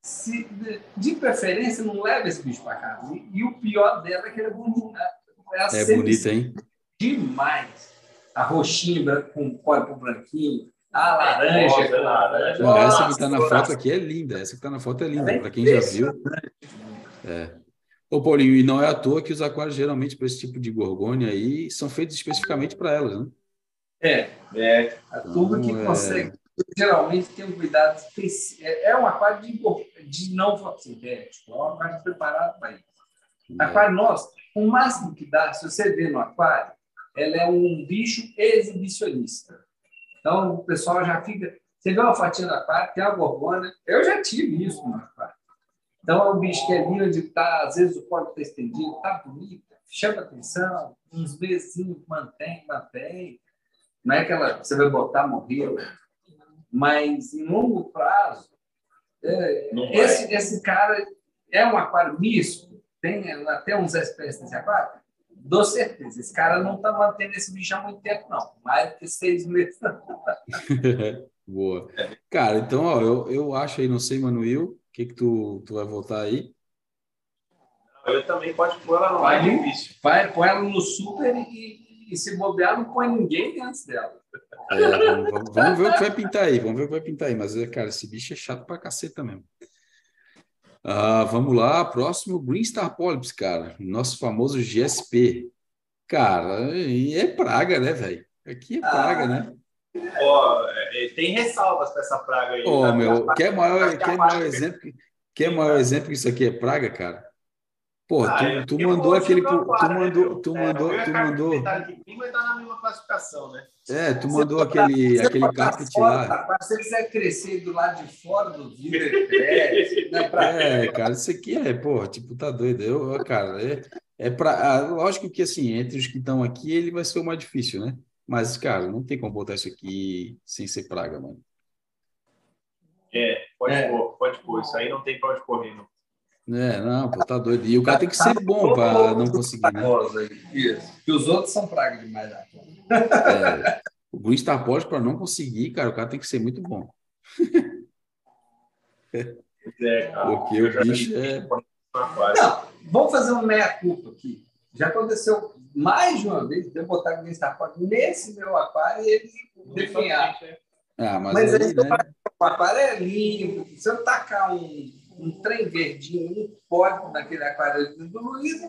Se, de, de, preferência, não leva esse bicho para casa. E, e, o pior dela é que ele é bonito.
É, é bonita, hein?
Demais. A roxinha com código branquinho, a laranja.
Nossa, laranja.
Não, essa que está na foto aqui é linda. Essa que está na foto é linda. Para quem já viu. É. Ô, Paulinho, e não é à toa que os aquários, geralmente, para esse tipo de gorgônia aí, são feitos especificamente para elas, né?
É, é. A turma que então, consegue geralmente tem um cuidado específico. É, é um aquário de, de não fotossintético, é um aquário preparado para isso. É. Aquário nosso, o máximo que dá, se você vê no aquário, ela é um bicho exibicionista. Então, o pessoal já fica. Você vê uma fatia do aquário, tem uma gorgona. Eu já tive isso no aquário. Então, é um bicho que é ali onde está, às vezes o polo está estendido, está bonito, chama atenção, uns meses mantém, mantém. Não é aquela você vai botar, morreu. Mas, em longo prazo, é, esse, esse cara é um aquário misto, tem até uns espécies nesse aquário, dou certeza. Esse cara não está mantendo esse bicho há muito tempo, não. Mais do que seis meses.
Boa. Cara, então, ó, eu, eu acho aí, não sei, Manuel, o que que tu, tu vai voltar aí?
Eu também pode pôr ela no mais difícil.
Vai, põe ela no super e, e, se bobear, não põe ninguém antes dela.
É, vamos, vamos, ver o que vai pintar aí, vamos ver o que vai pintar aí. Mas, cara, esse bicho é chato pra caceta mesmo. Ah, vamos lá, próximo Green Star Polyps, cara. Nosso famoso GSP. Cara, é praga, né, velho? Aqui é praga, ah. né?
Ó, é, tem ressalvas para essa praga aí.
Ô, oh, meu, quer maior, quer maior exemplo, quer maior exemplo que isso aqui é praga, cara? Pô, ah, tu, tu mandou aquele. Tu mandou. Tu mandou. Tu mandou. É, tu mandou aquele, aquele carpet lá.
Se você quiser crescer do lado de fora do vidro, cresce.
É, cara, isso aqui é, pô, tipo, tá doido. Eu, cara, é, é pra. Lógico que assim, entre os que estão aqui, ele vai ser o mais difícil, né? Mas, cara, não tem como botar isso aqui sem ser praga, mano.
É, pode é. pôr, pode pôr. Isso aí não tem pra onde correr, não.
É, não, pô, tá doido. E o cara tem que ser bom para não conseguir, né?
Isso. Que os outros são praga demais. Né?
É, o pode para não conseguir, cara, o cara tem que ser muito bom.
É, cara.
Porque o bicho é.
Não, vamos fazer um meia-culpa aqui. Já aconteceu mais de uma vez de eu botar Green Star nesse meu aquário e ele definhar.
Ah, mas, mas aí, aí
né? o aquário é limpo. Se eu tacar um um trem verdinho, um pódio naquele aquário do Luiz,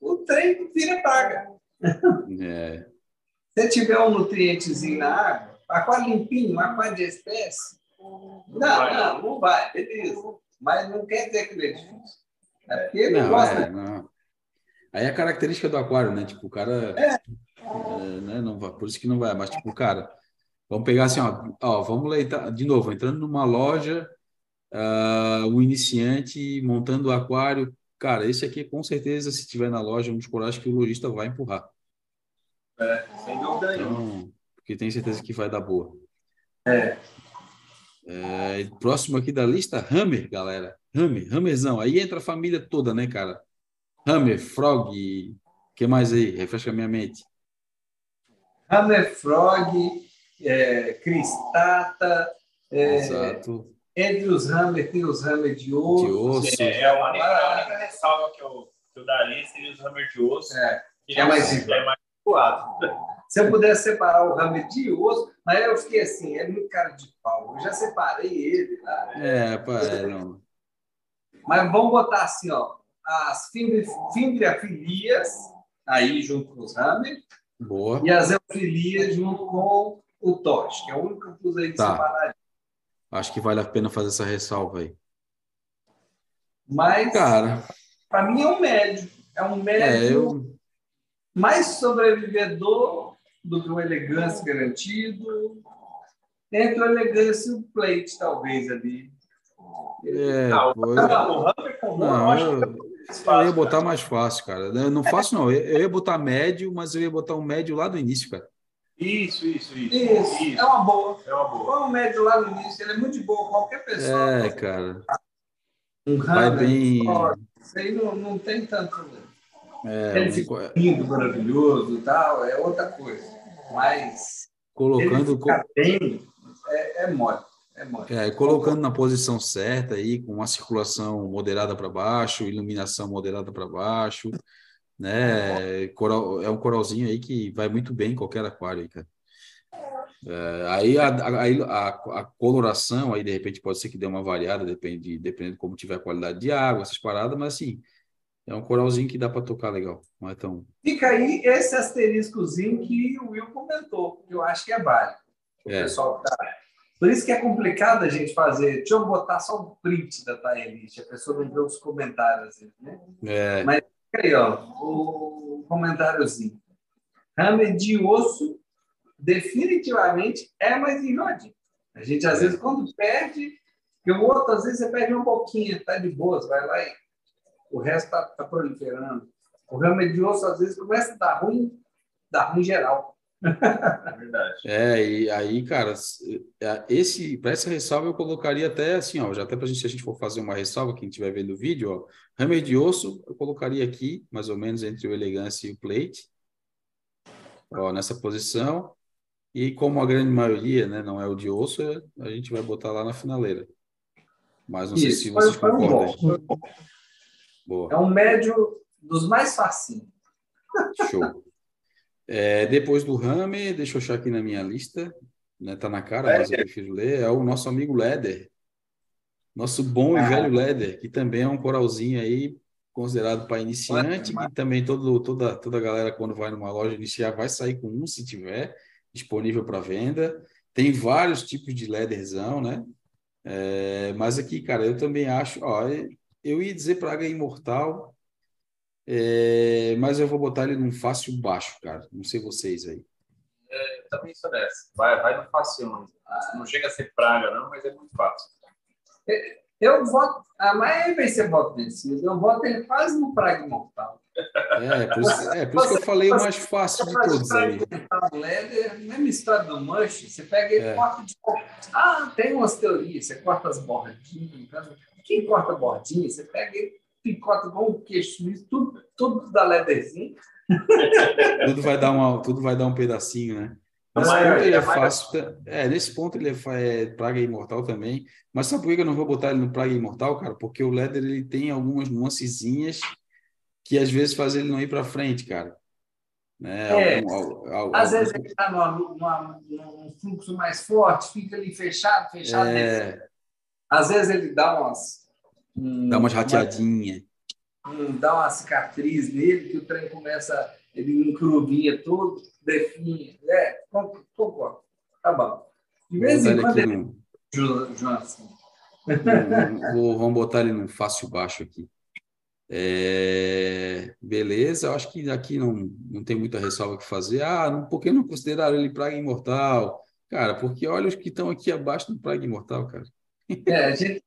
o trem vira praga.
É.
Se tiver um nutrientezinho na água, aquário limpinho, aquário de espécie, não, não, não vai, beleza. Mas não quer dizer que ele é difícil. É porque ele não, gosta. É,
não. Aí é a característica do aquário, né? Tipo, o cara. É. É, né? não vai, por isso que não vai. Mas, tipo, cara, vamos pegar assim, ó, ó vamos leitar, de novo, entrando numa loja uh, o iniciante montando o aquário. Cara, esse aqui, com certeza, se tiver na loja, um dos corais que o lojista vai empurrar.
É, sem dúvida
então, Porque tem certeza que vai dar boa.
É.
é. Próximo aqui da lista, Hammer, galera. Hammer, Hammerzão. Aí entra a família toda, né, cara? Hammer, Frog, o que mais aí? Refresca a minha mente.
Hammer, Frog, é, Cristata. É,
Exato.
Entre os Hammer tem os Hammer de osso.
De osso.
É, é a, única, a única ressalva que eu, que eu daria seria os Hammer de osso.
É,
que é mais, é mais
Se eu pudesse separar o Hammer de osso, mas eu fiquei assim, é muito cara de pau. Eu já separei ele. Tá?
É, pá, é, não.
Mas vamos botar assim, ó, as fimbriafilias aí junto com os Hammer.
Boa.
E as eufilias junto com o Tosh, que é o único que eu aí de
tá.
separar.
Acho que vale a pena fazer essa ressalva aí.
Mas,
cara,
para mim é um médio. É um médio
é, eu...
mais sobrevivedor do que o elegância garantido. Entre o elegância e o plate, talvez, ali.
É, não, foi... não, não, eu, eu ia botar mais fácil, cara. Não fácil, não. Eu ia botar médio, mas eu ia botar um médio lá no início, cara.
Isso, isso, isso,
isso.
Isso,
é uma boa.
É uma boa.
Põe um médio lá no início, ele é muito de boa. Qualquer pessoa.
É, cara.
Um
Vai bem.
Isso aí não, não tem tanto.
É,
ele fica lindo, maravilhoso e tal, é outra coisa. Mas.
Colocando.
Ele ficar bem é, é mole. É, mole.
é, colocando na posição certa aí, com uma circulação moderada para baixo, iluminação moderada para baixo, né? Coral, é um coralzinho aí que vai muito bem em qualquer aquário aí, cara. É, aí a, a, a, coloração aí de repente pode ser que dê uma variada, depende, dependendo de como tiver a qualidade de água, essas paradas, mas assim, é um coralzinho que dá para tocar legal. Não é tão...
Fica aí esse asteriscozinho que o Will comentou, que eu acho que é válido. O é. pessoal tá... Por isso que é complicado a gente fazer. Deixa eu botar só um print da Taelite, a pessoa não vê os comentários. Né?
É.
Mas aí, ó, o comentáriozinho. Hammer de osso definitivamente é mais enjoadinho. A gente, às vezes, quando perde, e o outro, às vezes, você perde um pouquinho, tá de boas, vai lá e o resto tá, tá proliferando. O remedioso, às vezes, começa a dar ruim, dá ruim geral.
É verdade.
É, e aí, cara, é, esse, para essa ressalva eu colocaria até assim, ó, já até para gente, se a gente for fazer uma ressalva, quem estiver vendo o vídeo, ó, remedioso, eu colocaria aqui, mais ou menos entre o elegância e o plate, ó, nessa posição, e como a grande maioria, né, não é o de osso, a gente vai botar lá na finaleira. Mas não Isso, sei se vocês concordam. Um
Boa. É um médio dos mais facinhos.
Show. É, depois do Rame, deixa eu achar aqui na minha lista, né? Tá na cara, mas eu prefiro ler, é o nosso amigo Leder. Nosso bom e ah. velho Leder, que também é um coralzinho aí considerado para iniciante, que também todo, toda, toda galera, quando vai numa loja iniciar, vai sair com um, se tiver disponível para venda. Tem vários tipos de lederzão, né? É, mas aqui, cara, eu também acho, ó, eu ia dizer praga imortal, é, mas eu vou botar ele num fácil baixo, cara. Não sei vocês aí.
É, eu também sou dessa. Vai, vai no fácil, não. não chega a ser praga, não, mas é muito fácil.
É, eu voto, a maioria vai ser voto desse, eu voto ele quase no praga imortal.
É, por isso, é, por isso que eu falei o mais fácil de todos aí.
Leder, mesmo história do Mush, você pega ele e é. corta de. Ah, tem umas teorias, você corta as bordinhas. Quem corta bordinha, você pega ele, picota igual um queixo tudo, tudo da Lederzinho.
tudo vai dar uma, tudo vai dar um pedacinho, né? Nesse ponto ele é fácil. É, nesse ponto ele é, é, Praga Imortal também. Mas sabe por que eu não vou botar ele no Praga Imortal, cara? Porque o Leder ele tem algumas nuancezinhas que às vezes faz ele não ir para frente, cara.
Né? É, algum, algum, às vezes ele está num fluxo mais forte, fica ali fechado, fechado. É... Às vezes ele dá umas.
Um, dá umas rateadinhas.
Um, dá uma cicatriz nele, que o trem começa, ele encruvinha todo, define. É, concordo. Tá bom. De vez em quando ele. No... Assim.
Vamos botar ele num fácil baixo aqui. É, beleza, eu acho que aqui não, não tem muita ressalva que fazer. Ah, não, por que não consideraram ele praga imortal? Cara, porque olha os que estão aqui abaixo do praga imortal, cara.
É, a gente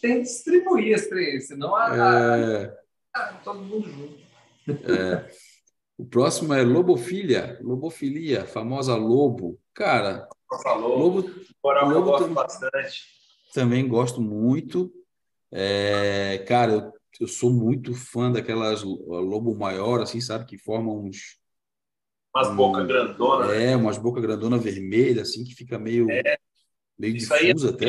tem que distribuir as três, senão a, é... a, todo mundo junto.
É. O próximo é lobofilia, lobofilia, famosa lobo. Cara,
lobo, lobo também, bastante.
Também gosto muito. É, cara, eu eu sou muito fã daquelas lobo maior, assim, sabe? Que formam uns.
Umas um, boca grandona.
Né? É, umas boca grandona vermelha, assim, que fica meio, é, meio difusa até.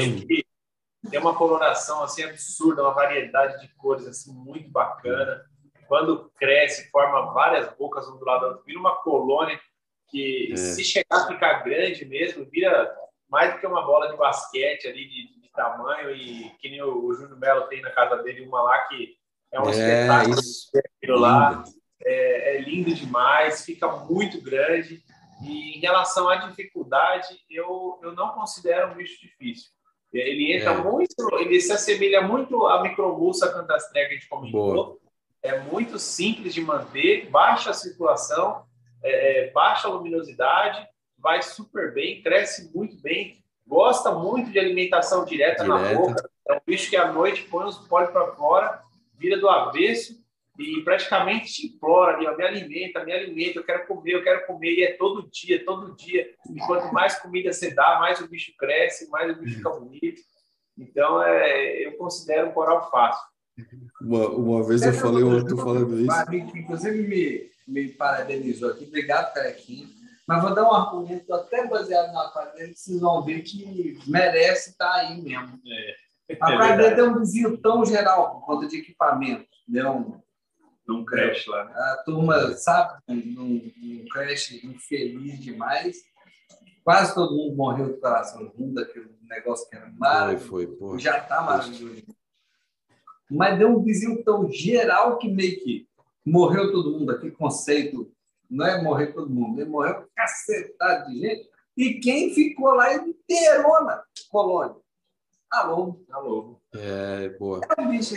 Tem uma coloração assim absurda, uma variedade de cores assim muito bacana. Quando cresce, forma várias bocas um do lado do outro, vira uma colônia que, é. se chegar a ficar grande mesmo, vira mais do que uma bola de basquete ali de, de tamanho e que nem o, o Júnior Melo tem na casa dele uma lá que é um é, espetáculo isso. aquilo lá. É, é, lindo demais, fica muito grande. E em relação à dificuldade, eu, eu não considero um bicho difícil. Ele entra é. muito, ele se assemelha muito à microbussa cantastrega que a gente comentou. Boa. É muito simples de manter, baixa a circulação, é, é, baixa a luminosidade, vai super bem, cresce muito bem, gosta muito de alimentação direta, direta. na boca. É um bicho que à noite põe os pólios para fora vira do avesso e praticamente te implora ali, ó, me alimenta, me alimenta, eu quero comer, eu quero comer, e é todo dia, todo dia. E quanto mais comida você dá, mais o bicho cresce, mais o bicho fica bonito. Então, é, eu considero um coral fácil.
Uma, uma vez eu falei, eu estou falando isso.
Inclusive, me, me parabenizou aqui, obrigado, Carequinha. Mas vou dar um argumento até baseado na quadrilha, que vocês vão ver que merece estar tá aí mesmo. É. A Cardeia tem um desvio tão geral por conta de equipamento. Deu um,
um crash lá.
Né? A turma, sabe, um, um crash infeliz demais. Quase todo mundo morreu do coração junto, aquele negócio que era maravilhoso.
Foi, foi,
Já está maravilhoso. Mas deu um desvio tão geral que meio que morreu todo mundo. Aquele conceito não é morrer todo mundo, ele morreu cacetado de gente. E quem ficou lá inteirona, colônia? Alô.
Alô.
É, boa.
É um bicho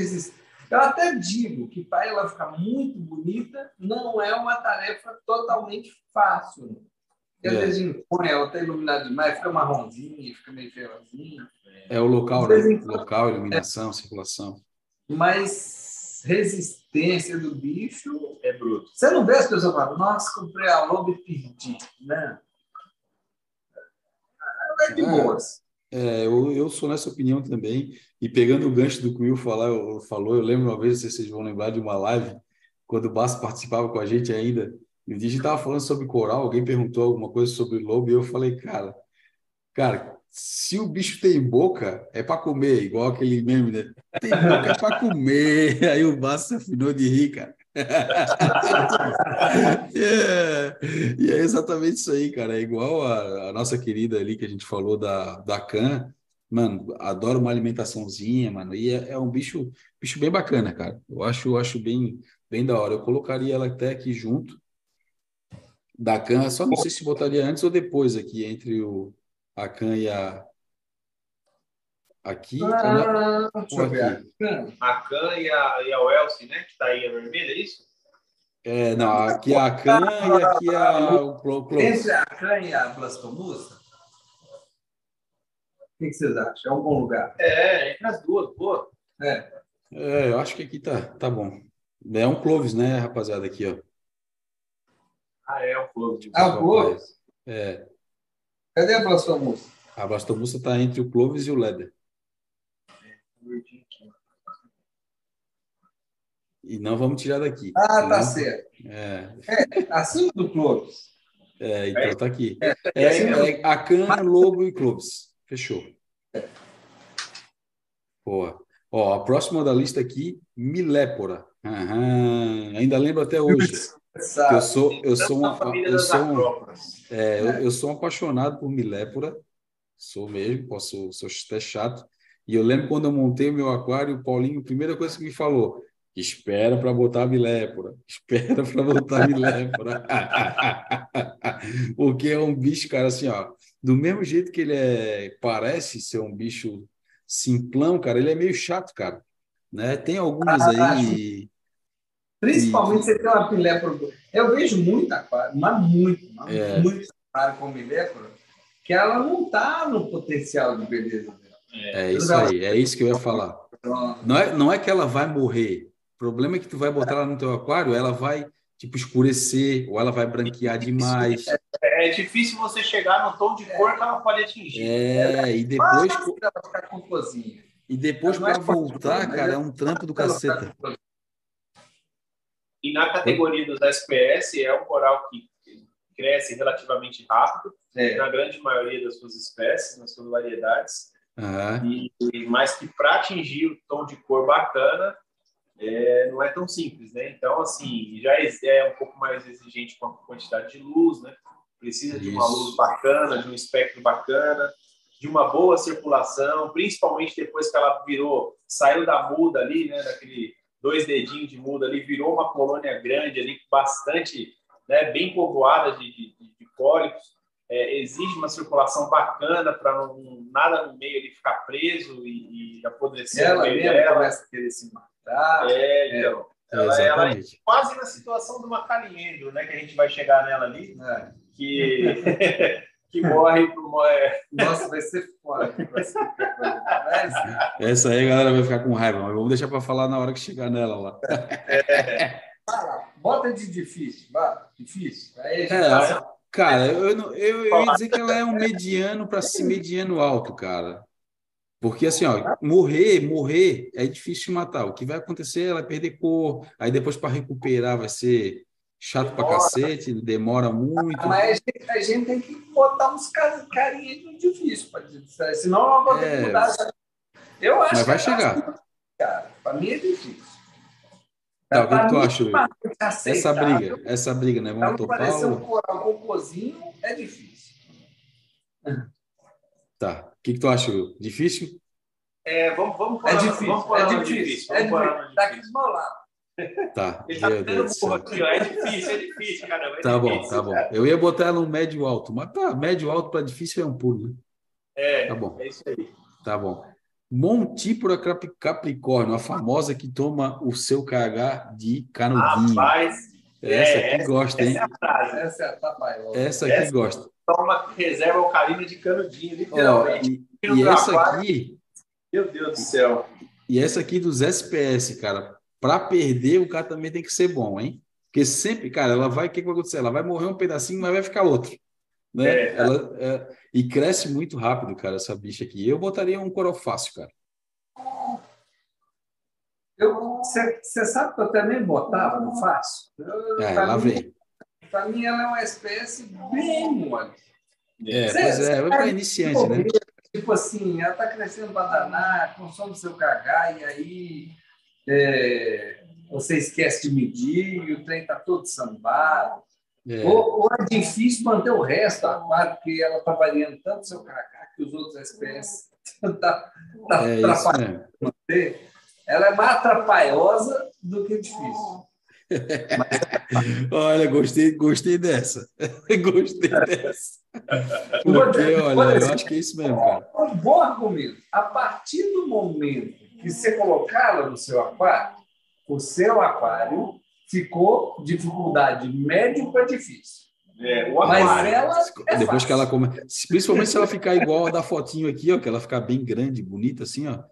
Eu até digo que para ela ficar muito bonita, não é uma tarefa totalmente fácil. Porque às
É.
vezes impõe, ela está iluminada demais, fica marronzinha, fica meio ferrozinha.
É o local, né?
em.
Local, iluminação, circulação.
Mas resistência do bicho.
É bruto.
Você não vê as pessoas falando, nossa, comprei a lobo e perdi, né? É de
É.
boas.
É, eu, eu sou nessa opinião também. E pegando o gancho do que o Will falar, eu, falou, eu lembro uma vez, não sei se vocês vão lembrar de uma live, quando o Basso participava com a gente ainda, e a gente estava falando sobre coral, alguém perguntou alguma coisa sobre lobo, e eu falei, cara, cara, se o bicho tem boca, é para comer, igual aquele meme, né? Tem boca é para comer. Aí o Basso afinou de rir, cara. É, E é exatamente isso aí, cara. É igual a, a nossa querida ali que a gente falou da, da Can. Mano, adoro uma alimentaçãozinha, mano. E é, é um bicho, bicho bem bacana, cara. Eu acho, acho bem, bem da hora. Eu colocaria ela até aqui junto da Can. Só não sei se botaria antes ou depois aqui, entre o, a Can e a. Aqui, na-
Ah,
aqui.
A Can e a, e a Welcy, né? Que tá aí a vermelha, é isso?
É, não, aqui é a Can e aqui é a, o Clo- Close.
Entre a canha e a blastomussa, o que que vocês acham? É um bom lugar.
É, entre as duas, boa.
É.
É, eu acho que aqui tá, tá bom. É um Clovis, né, rapaziada, aqui, ó.
Ah, é o Close.
Ah, o Clovis?
É,
Cadê a blastomussa?
a Blastomussa tá entre o Clovis e o Leder. E não vamos tirar daqui.
Ah, tá certo.
É,
Acima do Clovis.
é, então tá aqui.
É,
É, é a Can, Lobo e Clovis. Fechou. Boa. Ó, a próxima da lista aqui, Milépora. Aham, Ainda lembro até hoje. Eu sou, eu sou uma, eu sou um. É, eu, eu sou um apaixonado por Milépora, sou mesmo, posso, sou até chato. E eu lembro quando eu montei o meu aquário, o Paulinho, a primeira coisa que me falou, espera para botar Milépora, espera para botar Milépora. Porque é um bicho, cara, assim, ó, do mesmo jeito que ele é, parece ser um bicho simplão, cara, ele é meio chato, cara. Né? Tem algumas
Ah,
aí.
Principalmente você tem uma pilépora. Eu vejo muito aquário, mas muito, mas
É.
muito aquário com pilépora, que ela não está no potencial de beleza dela.
É isso aí, é isso que eu ia falar. Não é, não é que ela vai morrer. O problema é que tu vai botar ela no teu aquário, ela vai tipo escurecer ou ela vai branquear demais.
É difícil você chegar no tom de cor que ela pode atingir.
É, e depois
Mas ela ficar com cozinha.
e depois
é
para voltar,
fácil,
cara, é um trampo do
Ela
caceta.
E na categoria dos SPS, é um coral que cresce relativamente rápido,
É.
na grande maioria das suas espécies, nas suas variedades.
Aham.
E, e- mas que para atingir o tom de cor bacana é, não é tão simples, né? Então, assim, já é- é um pouco mais exigente com a quantidade de luz, né? Precisa de uma luz bacana, de um espectro bacana, de uma boa circulação, principalmente depois que ela virou, saiu da muda ali, né? Daquele dois dedinhos de muda ali, virou uma colônia grande ali, bastante, né? Bem povoada de, de, de- é, exige uma circulação bacana para não, nada no meio ali ficar preso e, e apodrecer
Ela mesmo
dela.
começa a querer se matar.
É, então, ela, ela é quase na situação de uma caliendro, né? Que a gente vai chegar nela ali,
né?
que, que morre por é,
Nossa, vai ser foda. Vai ser
Essa aí a galera vai ficar com raiva, mas vamos deixar para falar na hora que chegar nela lá.
fala, bota de difícil, vai, difícil. Aí a gente
É,
passa-
Cara, eu, não- eu, eu ia dizer que ela é um mediano para se mediano alto, cara. Porque assim, ó, morrer, morrer é difícil de matar. O que vai acontecer, ela vai perder cor, aí depois para recuperar vai ser chato pra
Demora.
cacete, demora muito.
Mas a gente, a gente tem que botar uns car- carinhas no difícil, pra senão ela vai ter
É.
que mudar. Eu acho
Mas vai
que
chegar.
cara, para mim é difícil.
Tá, o que, tu acha, Essa briga, essa briga, né? Vamos topar
parecer um
ou...
coral cocôzinho é difícil.
Tá. O que, que tu acha, Will? Difícil?
É, vamos, vamos pôr
É
ela-
difícil,
Vamos pôr
é
no
difícil. É difícil. Tá aqui
difícil.
do meu lado.
Tá.
Ele tá
Deus céu.
aqui, ó. É difícil, é difícil, caramba. É
Tá bom,
difícil.
tá bom. Eu ia botar ela no médio alto, mas tá, médio alto para difícil é um pulo, né?
É,
Tá bom.
é isso aí.
Tá bom. Montípora Cap- Capricórnio, a famosa que toma o seu KH de canudinho.
Rapaz,
Essa aqui é, gosta, hein?
Essa é a frase.
Essa é a tapaiola.
Essa aqui essa gosta.
Toma reserva alcalina de canudinho, literalmente.
Oh, e, e essa aqui.
Meu Deus do céu.
E essa aqui dos SPS, cara, para perder, o cara também tem que ser bom, hein? Porque sempre, cara, ela vai, o que, que vai acontecer? Ela vai morrer um pedacinho, mas vai ficar outro. Né? É. Ela, é, e cresce muito rápido, cara, essa bicha aqui. Eu botaria um coral fácil, cara.
Você sabe que eu também botava no fácil?
é, lá vem.
Para mim, ela é uma espécie bem mole.
É, cê, pois é, é para iniciante, né?
Tipo assim, ela está crescendo danar, consome seu cagar, e aí é, você esquece de medir, e o trem está todo sambado. É. Ou, ou, é difícil manter o resto aquário, porque ela está variando tanto seu cacá que os outros espécies estão tá, tá é atrapalhando manter. Ela é mais atrapalhosa do que difícil.
olha, gostei, gostei dessa. gostei dessa. Porque, olha, eu acho que é isso mesmo, cara.
Um bom argumento. A partir do momento que você colocá-la no seu aquário, o seu aquário ficou dificuldade médio para difícil.
É, Mas
ela é
depois fácil. que ela come, principalmente se ela ficar igual a da fotinho aqui, ó, que ela ficar bem grande, bonita assim, ó,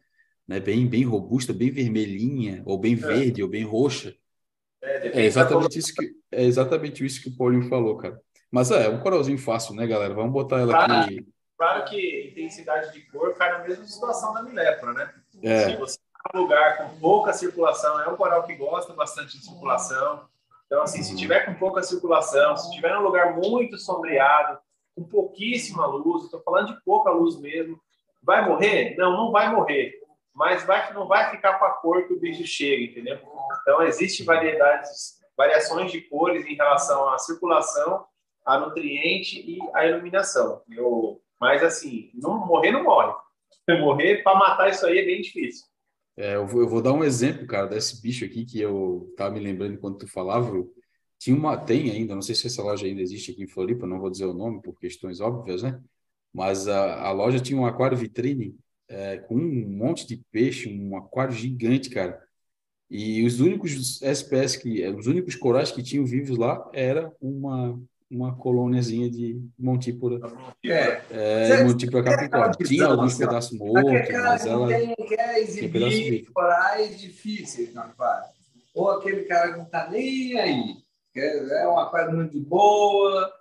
né, bem bem robusta, bem vermelhinha, ou bem é. verde, é. ou bem roxa. É, é exatamente isso que é exatamente isso que o Paulinho falou, cara. Mas é, é um coralzinho fácil, né, galera? Vamos botar ela
claro,
aqui.
Claro que intensidade de cor cai na mesma situação da milepra, né?
É.
Se você lugar com pouca circulação, é um coral que gosta bastante de circulação. Então, assim, se tiver com pouca circulação, se tiver num lugar muito sombreado, com pouquíssima luz, estou falando de pouca luz mesmo, vai morrer? Não, não vai morrer. Mas vai, não vai ficar com a cor que o bicho chega, entendeu? Então, existe variedades, variações de cores em relação à circulação, a nutriente e a iluminação. Eu, mas, assim, não, morrer não morre. Morrer, para matar isso aí é bem difícil.
É, eu, vou, eu, vou, dar um exemplo, cara, desse bicho aqui que eu tava me lembrando enquanto tu falava. tinha uma, tem ainda, não sei se essa loja ainda existe aqui em Floripa, não vou dizer o nome por questões óbvias, né? Mas a, a loja tinha um aquário vitrine é, com um monte de peixe, um aquário gigante, cara. E os únicos SPS que, os únicos corais que tinham vivos lá era uma uma colôniazinha de montípora.
É,
é montípora capricórnio. Tinha alguns pedaços mortos, mas ela...
Quem quer exibir corais difíceis no aquário. Ou aquele cara que não está nem aí. É um aquário muito de boa,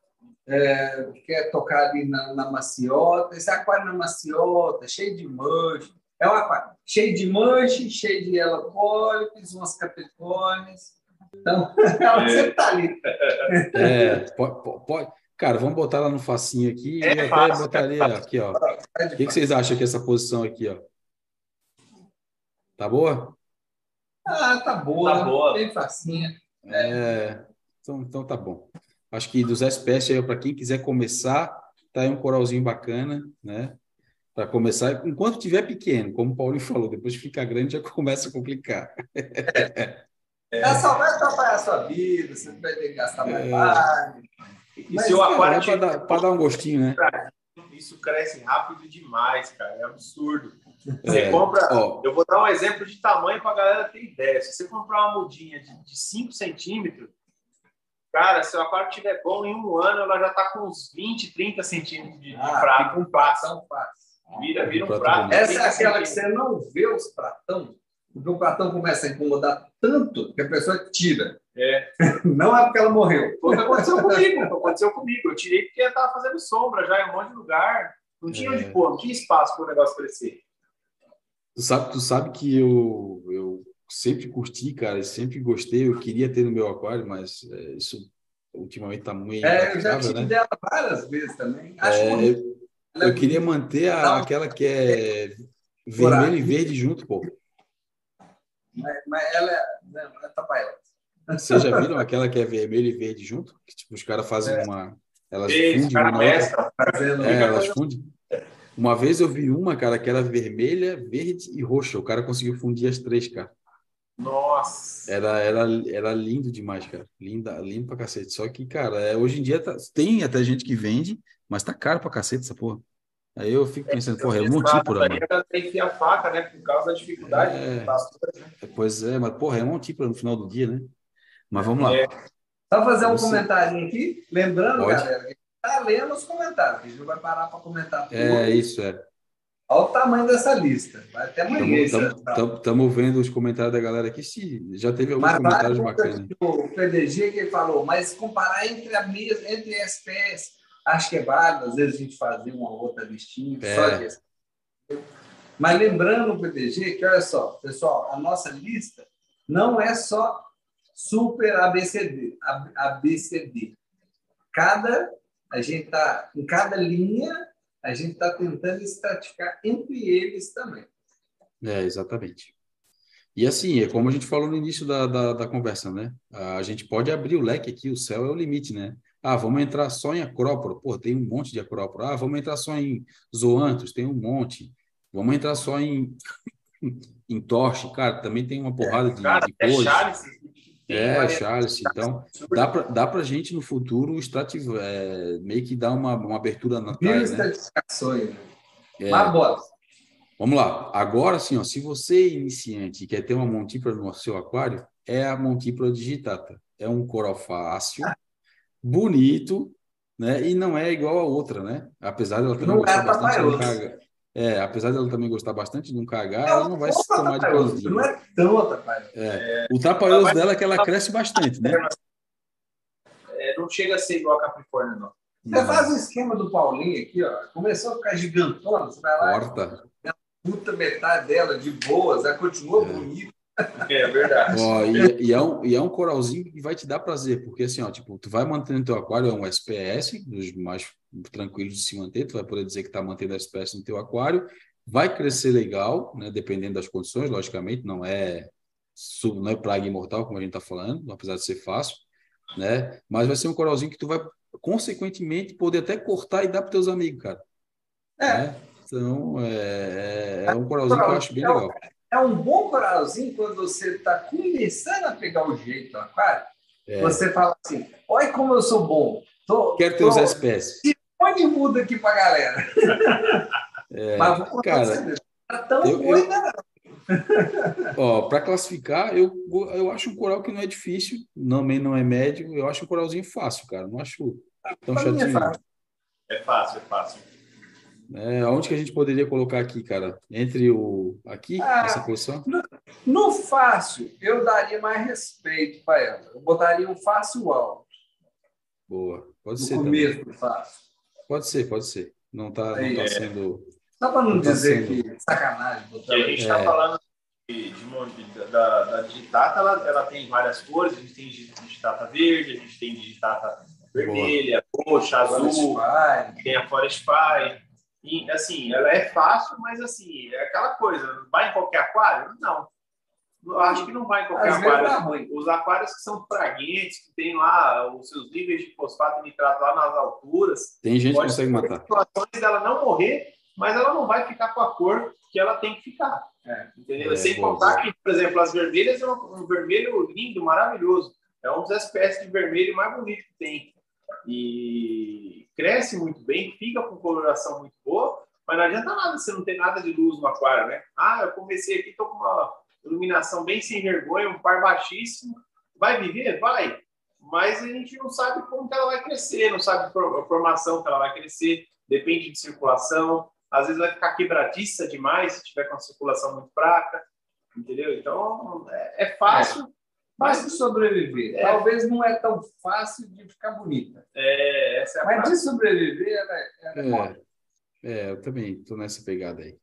é, quer tocar ali na, na, maciota. Esse aquário na maciota, cheio de manche. É um aquário cheio de manche, cheio de helopólipes, umas capricórnios então, ela é. sempre está ali.
É, pode, pode, cara, vamos botar ela no facinho aqui. É eu até botaria aqui, ó. O que, que, vocês acham que essa posição aqui, ó? Tá boa?
Ah, tá boa.
Tá boa.
Bem facinha.
É, então, então tá bom. Acho que dos SPS aí, para quem quiser começar, tá aí um coralzinho bacana, né? Para começar, enquanto tiver pequeno, como o Paulo falou, depois que ficar grande já começa a complicar.
É. É. Ela só vai atrapalhar a sua vida, você vai ter que gastar mais é.
E se o aquário
é para dar, dar, um gostinho, né?
Isso cresce rápido demais, cara. É absurdo. Você é. compra. Eu vou dar um exemplo de tamanho para a galera ter ideia. Se você comprar uma mudinha de, de 5 centímetros, cara, se o aquário estiver bom, em um ano ela já está com uns 20, 30 centímetros de, ah, de prato.
Um fácil.
Vira, vira um prato.
Essa é aquela que você não vê os pratão o cartão começa a incomodar tanto que a pessoa tira.
É.
Não é porque ela morreu.
Foi o que aconteceu comigo. aconteceu comigo. Eu tirei porque estava fazendo sombra já em um monte de lugar. Não tinha é. onde pôr, não tinha espaço para o negócio crescer.
Tu sabe, tu sabe que eu, eu sempre curti, cara, sempre gostei. Eu queria ter no meu aquário, mas é, isso ultimamente está muito.
É, eu já tive né? dela várias vezes também.
Acho é, eu, eu queria manter a, aquela que é vermelho e verde junto, pô.
Mas, mas ela, não, ela tá para ela.
Vocês já viram aquela que é vermelho e verde junto? Que tipo, os caras fazem é. uma. Elas
Esse fundem
uma
mestra,
fazendo... É, elas fundem. Uma vez eu vi uma, cara, que era vermelha, verde e roxa. O cara conseguiu fundir as três, cara.
Nossa!
Era, era, era lindo demais, cara. Linda, lindo pra cacete. Só que, cara, é, hoje em dia tá, tem até gente que vende, mas tá caro pra cacete essa porra. Aí eu fico pensando, porra, é um montípora, mano.
Tem que a faca, né? Por causa da dificuldade.
É, né? pois é, mas porra, é um montípora no final do dia, né? Mas vamos lá. É.
Só fazer um comentário aqui, lembrando, Pode. galera, que está lendo os comentários, a gente vai parar para comentar
tudo. É, isso, é.
Olha o tamanho dessa lista. Vai até amanhã.
Estamos vendo os comentários da galera aqui. Se já teve alguns mas comentários bacanas.
O PDG que ele falou, mas comparar entre a mesa, entre SPS, acho que é válido. Às vezes a gente fazia uma outra listinha é. só de Mas lembrando o PDG que, olha só, pessoal, a nossa lista não é só super ABCD. ABCD. Cada, a gente está em cada linha a gente está tentando estratificar entre eles também.
É, exatamente. E assim, é como a gente falou no início da, da, da, conversa, né? A gente pode abrir o leque aqui, o céu é o limite, né? Ah, vamos entrar só em Acrópolo, pô, tem um monte de Acrópolo. Ah, vamos entrar só em Zoantos, tem um monte. Vamos entrar só em, em Torche, cara, também tem uma porrada de, cara, de coisas. É, Charles. Então, dá para dá a gente no futuro extrativo, é, meio que dar uma, uma abertura na
Mil né? Né? É. Mas bora.
Vamos lá. Agora, sim, ó, se você é iniciante e quer ter uma montípula no seu aquário, é a montípula digitata. É um coral fácil, bonito, né? E não é igual a outra, né? Apesar dela também não é bastante é, apesar dela também gostar bastante de um cagar, ela não vai se tomar de
planzinho. Não é tão
atrapalhoso. É. O trapalhoso dela é que ela cresce bastante, né?
É, não chega a ser igual a Capricórnio, não.
Você faz o esquema do Paulinho aqui, ó. Começou a ficar gigantona, você vai lá.
Corta.
Puta metade dela de boas, ela continua é. bonita.
É verdade.
Ó, e, e, é um, e é um coralzinho que vai te dar prazer, porque assim, ó, tipo, tu vai mantendo teu aquário, é um SPS, dos mais tranquilos de se manter, tu vai poder dizer que está mantendo a SPS no teu aquário, vai crescer legal, né, dependendo das condições, logicamente, não é, não é praga imortal, como a gente está falando, apesar de ser fácil, né, mas vai ser um coralzinho que tu vai, consequentemente, poder até cortar e dar para teus amigos, cara. É. Né? Então, é, é um coralzinho que eu acho bem legal
é um bom coralzinho quando você está começando a pegar o jeito do aquário. É. Você fala assim: olha como eu sou bom.
Tô, Quero ter tô... os espécies.
E onde muda aqui para galera?
É, Mas vou cara, tá tão eu, bom ainda Ó, para classificar, eu, eu acho um coral que não é difícil, também não é médio, eu acho um coralzinho fácil, cara. Não acho tão chatinho.
É fácil. é fácil, é fácil.
É, onde que a gente poderia colocar aqui, cara? Entre o aqui, ah, essa posição?
No, no, fácil, eu daria mais respeito para ela. Eu botaria um fácil alto.
Boa, pode
no
ser.
começo também. do fácil.
Pode ser, pode ser. Não está não tá é. sendo.
Só para não, não tá dizer sendo... que sacanagem.
Botar... E a gente está é. falando de, de, da, da digitata, ela, ela tem várias cores. A gente tem digitata verde, a gente tem digitata vermelha, Boa. roxa, azul, tem a Forest Fire. E, assim, ela é fácil, mas, assim, é aquela coisa. Vai em qualquer aquário? Não. Eu acho que não vai em qualquer Às aquário. Os aquários que são fragmentos, que tem lá os seus níveis de fosfato e nitrato lá nas alturas.
Tem gente que consegue matar.
situações dela não morrer, mas ela não vai ficar com a cor que ela tem que ficar. É. Entendeu? É, Sem contar que, por exemplo, as vermelhas é um, um vermelho lindo, maravilhoso. É um dos espécies de vermelho mais bonito que tem. E cresce muito bem, fica com coloração muito boa, mas não adianta nada você não ter nada de luz no aquário, né? Ah, eu comecei aqui, estou com uma iluminação bem sem vergonha, um par baixíssimo. Vai viver? Vai. Mas a gente não sabe como que ela vai crescer, não sabe a formação que ela vai crescer, depende de circulação. Às vezes vai ficar quebradiça demais se tiver com a circulação muito fraca, entendeu? Então, é, é fácil,
Fácil de sobreviver. É. Talvez não é tão fácil de ficar bonita.
É, essa é a
Mas de sobreviver, ela, é, ela
é, é, eu também estou nessa pegada aí.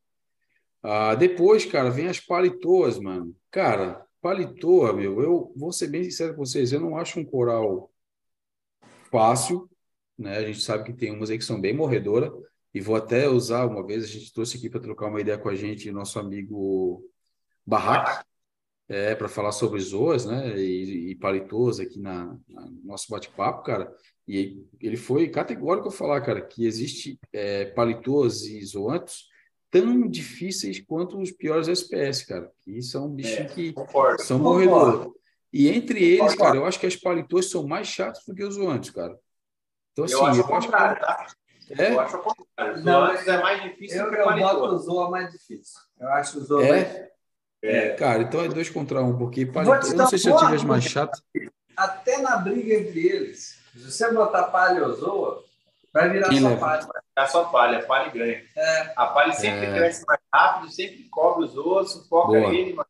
Ah, depois, cara, vem as palitoas, mano. Cara, palitoa, meu, eu vou ser bem sincero com vocês, eu não acho um coral fácil, né? A gente sabe que tem umas aí que são bem morredora e vou até usar uma vez, a gente trouxe aqui para trocar uma ideia com a gente, nosso amigo Barraco, é, para falar sobre zoas, né, e, e palitos aqui na, na nosso bate-papo, cara, e ele foi categórico a falar, cara, que existe é, palitos e zoantos tão difíceis quanto os piores SPS, cara, que são bichinhos é, que concordo, são morredores. E entre eles, concordo. cara, eu acho que as palitos são mais chatos do que os zoantos, cara.
Então, assim, eu acho, eu acho que... tá? É? Eu acho o contrário. Não, é mais difícil
eu, que eu boto o Zoa mais difícil. Eu acho o Zoa é? mais
é, cara, então é dois contra um, porque eu não sei se eu tive as mais chatas.
até na briga entre eles. Se você botar paleozoa, vai virar
Quem
só
leva?
palha.
Vai ficar só palha, a palha ganha.
É,
A palha sempre
É.
cresce mais rápido, sempre cobre os ossos, foca
Boa.
ele. Mas...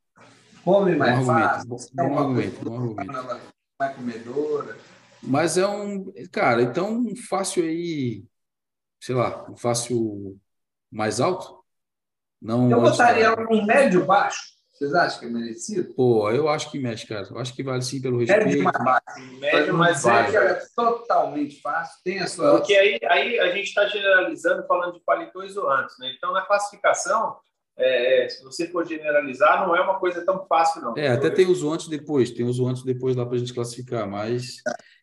come mais
argumento,
fácil.
bom,
é
bom argumento, bom argumento.
mais comedora.
Mas é um, cara, então um fácil aí, sei lá, um fácil mais alto? Não
Eu botaria um médio baixo. Vocês acham que é merecido?
Pô, eu acho que mexe, cara. Eu acho que vale sim pelo
Médio
respeito.
mais baixo.
Médio, mas
Não
é.
é totalmente fácil. Tem a sua.
Porque aí, aí a gente está generalizando falando de paletó isolantes, né? Então, na classificação, é, é, se você for generalizar, não é uma coisa tão fácil, não.
É, até tem os antes depois, tem os antes depois lá pra gente classificar, mas.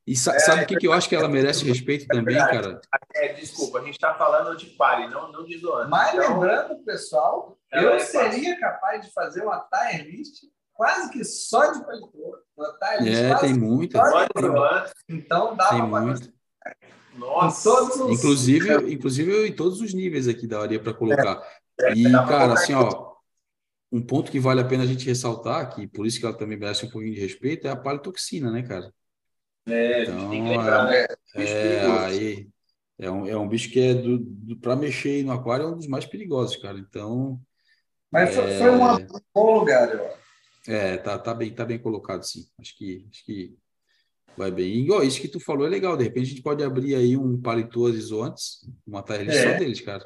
E sa-
É,
sabe o que, que eu acho que ela merece respeito também, cara?
É, desculpa, a gente está falando de pare, não, não de isolante.
Mas
Então,
lembrando, pessoal, eu
é
seria capaz de fazer uma tire list quase que só de paletó. Uma tire list
É,
quase
tem muita,
Então dá
tem
para
muito.
nossa.
todos os.
Inclusive, inclusive em todos os níveis aqui daria para colocar. E,
dá pra
cara, assim, ó, um ponto que vale a pena a gente ressaltar, que por isso que ela também merece um pouquinho de respeito, é a palitoxina, né, cara?
É, a gente
Então,
tem que lembrar, né? Bicho
É,
perigoso.
aí é um, é um bicho que é do, do para mexer no aquário é um dos mais perigosos, cara. Então,
Mas foi,
É.
foi um bom lugar, eu acho.
é, tá, tá bem, tá bem colocado, sim. Acho que, acho que vai bem. E, ó, isso que tu falou é legal. De repente a gente pode abrir aí um paletô isolantes, uma tile
É.
só deles, cara.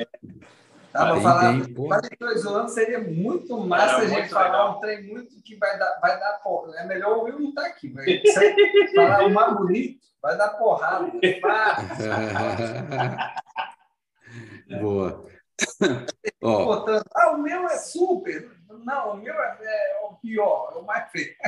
Dá para falar.
tem, pô.
Paletó isolante seria muito massa
Era
a gente falar
legal.
um trem muito que vai dar, vai dar porra. É melhor o Will não estar aqui. Vai Você falar o mais bonito, vai dar porrada.
Boa. Ó,
ah, o meu é super. Não, o meu é, é o pior, é o mais feio.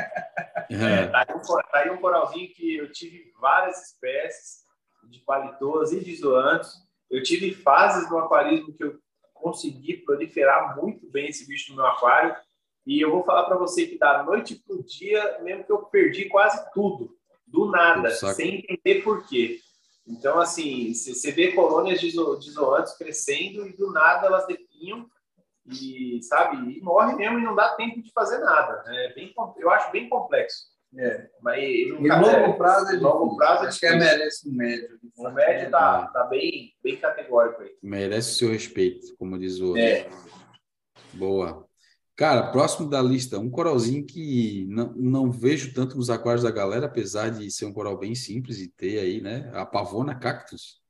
é,
Tá aí, um, tá aí um coralzinho que eu tive várias espécies de paletôs e de isolantes. Eu tive fases no aquarismo que eu consegui proliferar muito bem esse bicho no meu aquário. E eu vou falar para você que da noite para o dia, mesmo que eu perdi quase tudo, do nada, sem entender por quê. Então, assim, você vê colônias de, iso, de isolantes crescendo e do nada elas definham e, sabe, e morre mesmo e não dá tempo de fazer nada. É bem, eu acho bem complexo.
É.
Mas
Em
nunca-
longo prazo é
longo prazo é
Acho que é merece um médio.
O médio tá, tá bem, bem categórico aí.
merece o seu respeito, como diz o outro.
É.
Boa. Cara, próximo da lista, um coralzinho que não, não vejo tanto nos aquários da galera, apesar de ser um coral bem simples e ter aí, né? A Pavona Cactus.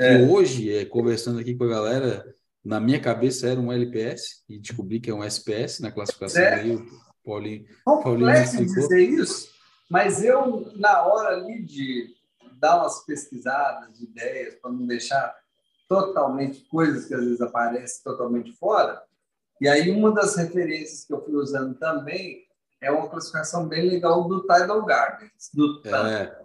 Que
É.
hoje, é, conversando aqui com a galera, na minha cabeça era um LPS e descobri que é um SPS na classificação
É.
aí, o Paulinho.
Complexo dizer isso, mas eu, na hora ali de dar umas pesquisadas, de ideias, para não deixar totalmente coisas que às vezes aparecem totalmente fora, e aí uma das referências que eu fui usando também é uma classificação bem legal do Tidal Gardens, do TAM,
É,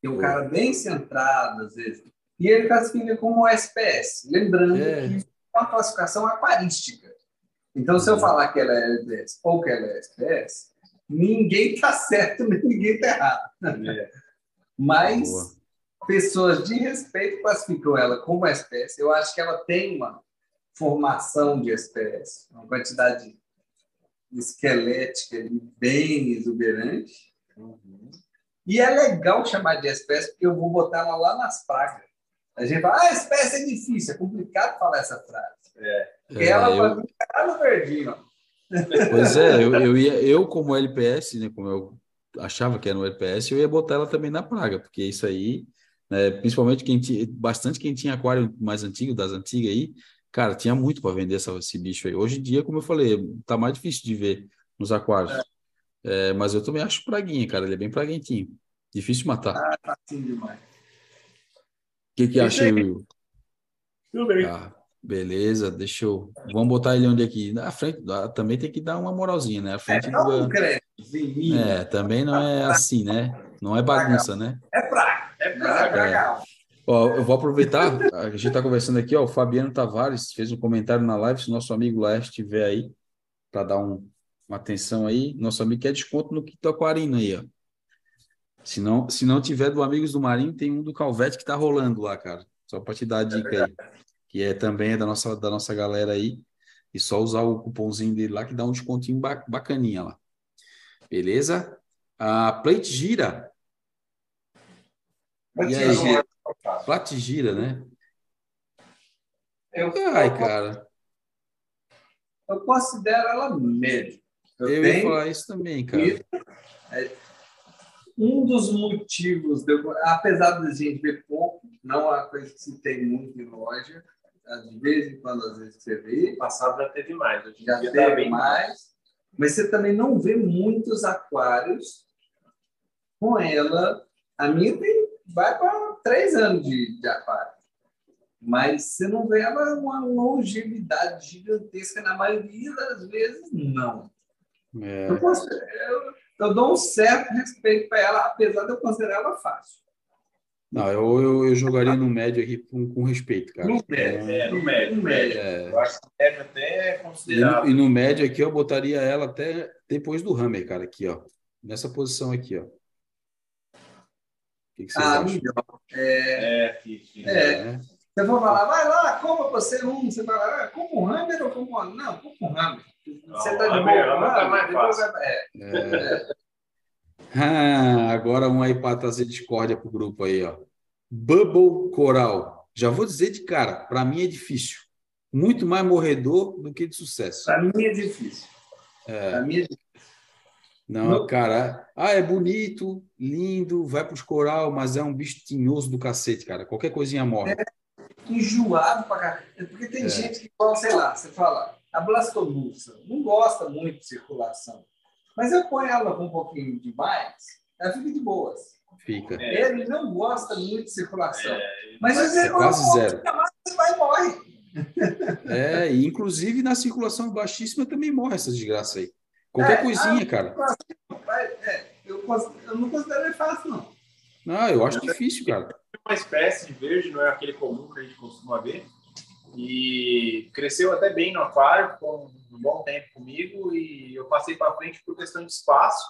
que é um cara bem centrado, às vezes, e ele classifica como SPS, lembrando
É.
que é uma classificação aquarística. Então, se eu
Uhum.
falar que ela é LDS ou que ela é SPS, ninguém está certo, nem ninguém está errado. Mas
Boa.
pessoas de respeito classificam ela como SPS. Eu acho que ela tem uma formação de SPS, uma quantidade esquelética bem exuberante. E é legal chamar de espécie, porque eu vou botar ela lá nas pragas. A gente fala, ah, espécie é difícil, é complicado falar essa frase. Porque
É,
ela
eu-
vai ficar no verdinho. ó.
Pois é, eu, eu ia, eu como LPS, né, como eu achava que era um LPS, eu ia botar ela também na praga, porque isso aí, né, principalmente quem tinha, bastante quem tinha aquário mais antigo, das antigas aí, cara, tinha muito para vender essa, esse bicho aí. Hoje em dia, como eu falei, tá mais difícil de ver nos aquários. É, mas eu também acho praguinha, cara, ele é bem praguentinho. Difícil de matar. O
Ah, tá assim demais.
que que acha,
aí.
Will?
Tudo bem.
Ah, beleza, deixa eu. Vamos botar ele onde aqui? Na frente, também tem que dar uma moralzinha, né? A
É,
frente
um
do. É, também não é assim, né? Não é bagunça, né?
É praga.
É
Mas é
praga.
praga.
Ó, eu vou aproveitar, a gente está conversando aqui, ó, o Fabiano Tavares fez um comentário na live, se nosso amigo Laércio estiver aí, para dar um, uma atenção aí, nosso amigo quer desconto no kit aquarino aí, ó. Se não, se não tiver do Amigos do Marinho, tem um do Calvete que tá rolando lá, cara. Só para te dar a dica aí. Que é também é da nossa, da nossa galera aí. E só usar o cupomzinho dele lá que dá um descontinho ba- bacaninha lá. Beleza? A Plate Gira E aí, Platigira, né?
Eu,
Ai,
eu,
cara.
eu considero ela média.
Eu,
Eu,
ia falar isso também, cara.
é, um dos motivos, de eu- apesar de a gente ver pouco, não é uma coisa que se tem muito em loja, de vez em quando, às vezes, você vê,
No passado já teve mais. Hoje
já
dia
teve
tá bem
mais, mas você também não vê muitos aquários com ela. A minha tem, vai para três anos de, de aquário. Mas você não vê ela uma longevidade gigantesca, na maioria das vezes, não.
É,
Eu, eu- eu dou um certo respeito para ela, apesar de eu considerar ela fácil.
Não, eu, eu, eu jogaria no médio aqui com, com respeito, cara.
No médio.
É, no médio.
No médio.
É,
Eu acho que o médio até é
e, e no médio aqui eu botaria ela até depois do Hammer, cara, aqui, ó. Nessa posição aqui, ó. O que, que vocês
Ah,
acham?
melhor. É,
É, que-
É. Você for falar, vai lá, coma você um. Você fala, ah, como um hammer ou como um... Não, como um hammer. Você
Não,
tá de
hammer-
boa
tá mais fácil.
vai- é.
É. Ah, agora um aí para trazer discórdia pro grupo aí, ó. Bubble Coral. Já vou dizer de cara, para mim é difícil. Muito mais morredor do que de sucesso.
Para mim é difícil. Para mim é difícil.
Não,
Não.
cara. Ah, é bonito, lindo, vai pros coral, mas é um bicho tinhoso do cacete, cara. Qualquer coisinha morre.
Enjoado pra caralho. Porque tem
É.
gente que, igual, sei lá, você fala, a blastomussa não gosta muito de circulação. Mas eu ponho ela com um pouquinho de mais, ela fica de boas.
Fica.
É.
Ele não gosta muito de circulação.
É,
Mas
É
você
quase zero.
Você vai e morre.
É, e inclusive na circulação baixíssima também morre essa desgraça aí. Qualquer
É,
coisinha, cara.
É, eu, eu não considero fácil, não.
Não, eu acho difícil, cara.
uma espécie de verde, não é aquele comum que a gente costuma ver. E cresceu até bem no aquário, ficou um bom tempo comigo e eu passei para frente por questão de espaço,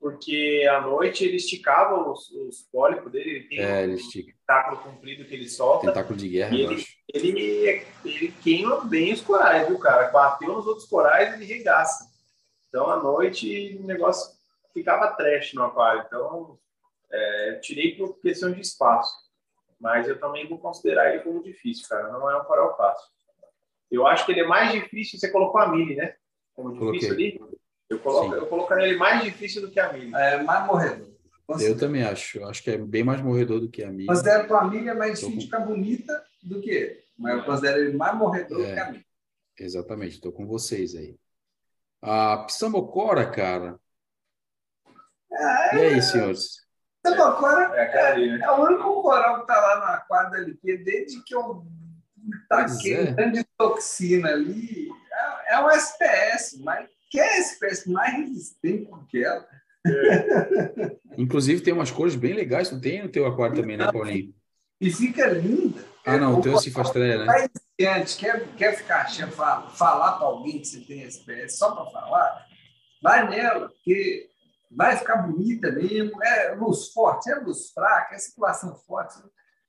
porque à noite ele esticava os, os pólipos dele, ele tem
É,
um
ele estica.
tentáculo comprido que ele solta,
Tentáculo de guerra,
ele- ele, ele queima bem os corais, viu, cara? Bateu nos outros corais, ele regaça. Então, à noite, o negócio ficava trash no aquário. Então, é, eu tirei por questão de espaço. Mas eu também vou considerar ele como difícil, cara. Não é um coral fácil. Eu acho que ele é mais difícil. Você colocou a Mili, né? Como difícil ali. Eu, coloco, eu colocaria ele mais difícil do que a Mili.
É mais morredor.
Eu também acho. Eu acho que é bem mais morredor do que a minha.
Considero que a milha é mais
Tô
difícil
com-
de ficar bonita do que ele. Mas eu considero ele mais morredor do
É.
que a milha.
Exatamente, estou com vocês aí. A Psamocora, cara. E aí, senhores?
Agora
É aquela ali, né?
é o único coral que está lá no aquário da LP, desde que eu taquei
Pois é.
um tanto de toxina ali. É, é uma SPS, mas que é espécie mais resistente do que ela?
Inclusive tem umas cores bem legais, não tem no teu aquário também, né, Paulinho?
E fica linda.
Ah, não, o teu é
coral
cifastreia, né?
Vai iniciante, quer, quer ficar achando, falar, falar para alguém que você tem SPS só para falar, vai nela, porque vai ficar bonita mesmo, é luz forte, é luz fraca, é circulação forte.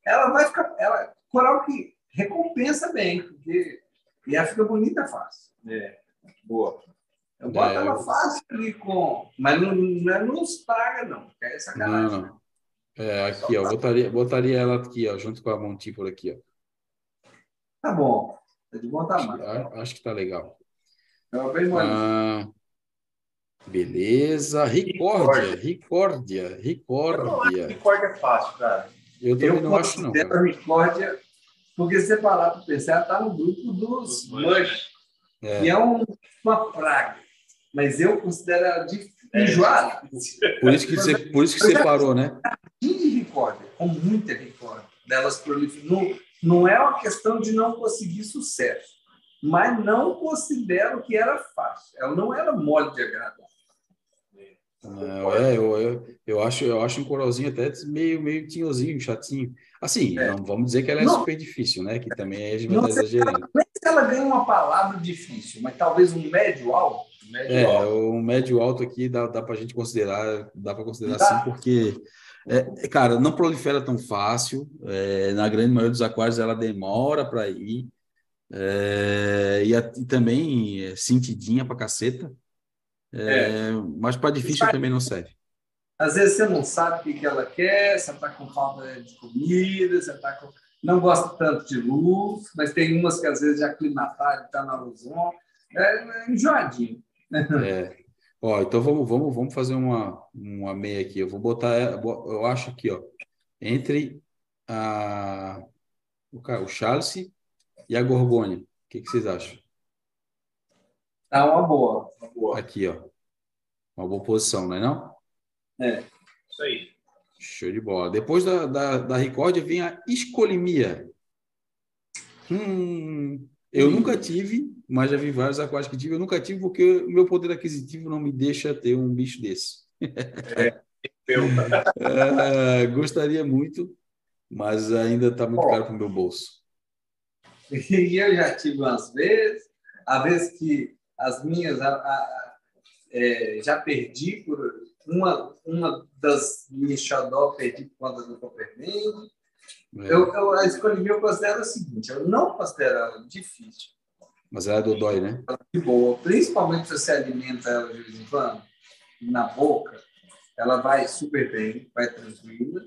Ela vai ficar, ela, coral que recompensa bem, porque e ela fica bonita fácil.
É. Boa.
Eu boto
É,
ela
eu-
fácil ali com. Mas não, não é nos praga, não. É sacanagem.
Não, não. É, aqui, ó, botaria, botaria ela aqui, ó, junto com a Montípora aqui, ó.
Tá bom. É de bom tamanho.
A- Acho que tá legal.
É bem molinha.
Ah, beleza. Ricórdia, Ricórdia,
Eu não acho que
Ricórdia.
corda é fácil, cara.
Eu também
Eu
não acho, não. cara.
Ricórdia, porque se você parar para pensar, ela está no grupo dos mush,
É.
que é um- uma praga. Mas eu considero ela de
É.
enjoada.
Por isso que você, por isso que você parou, né?
de Ricórdia, com muita Ricórdia, delas proliferam. Não, não é uma questão de não conseguir sucesso, mas não considero que era fácil. Ela não era mole de agradar.
Não, é, eu, eu, eu acho, eu acho um coralzinho até meio, meio tinhosinho, chatinho. Assim,
É.
não vamos dizer que ela é
Não.
super difícil, né? Que também a gente vai estar exagerando.
É que ela ganha uma palavra difícil, mas talvez um médio alto. Médio
É,
alto.
o médio alto aqui dá, dá para a gente considerar, dá para considerar
Dá.
sim, porque, é, cara, não prolifera tão fácil. é, na grande maioria dos aquários ela demora para ir. é, e, a- e também é sentidinha pra caceta. É, Mas para difícil também não serve.
Às vezes você não sabe o que ela quer, você está com falta de comida, você tá com... não gosta tanto de luz, mas tem umas que às vezes já aclimataram, está na luzona. É, é enjoadinho.
É. Ó, então vamos, vamos, vamos fazer uma, uma meia aqui. Eu vou botar, eu acho aqui, ó, entre a, o, o Charles e a Gorgônia. O que que vocês acham?
Tá uma boa.
Boa.
Aqui, ó. Uma boa posição, não é não?
É.
Isso aí.
Show de bola. Depois da, da, da Record vem a escolimia. Hum, eu nunca tive, mas já vi vários aquários que tive. Eu nunca tive porque o meu poder aquisitivo não me deixa ter um bicho desse.
Pergunta.
É, gostaria muito, mas ainda está muito
Ó.
caro para o meu bolso.
E eu já tive umas vezes, a vez que as minhas a- a- é, já perdi por uma, uma das minhas xodó perdi por conta do Copernic.
É,
Eu, eu, a escolha eu considero o seguinte: eu não considero ela difícil,
mas ela é dodói, né?
de boa, principalmente se você alimenta ela de vez em quando, na boca, ela vai super bem, vai tranquila.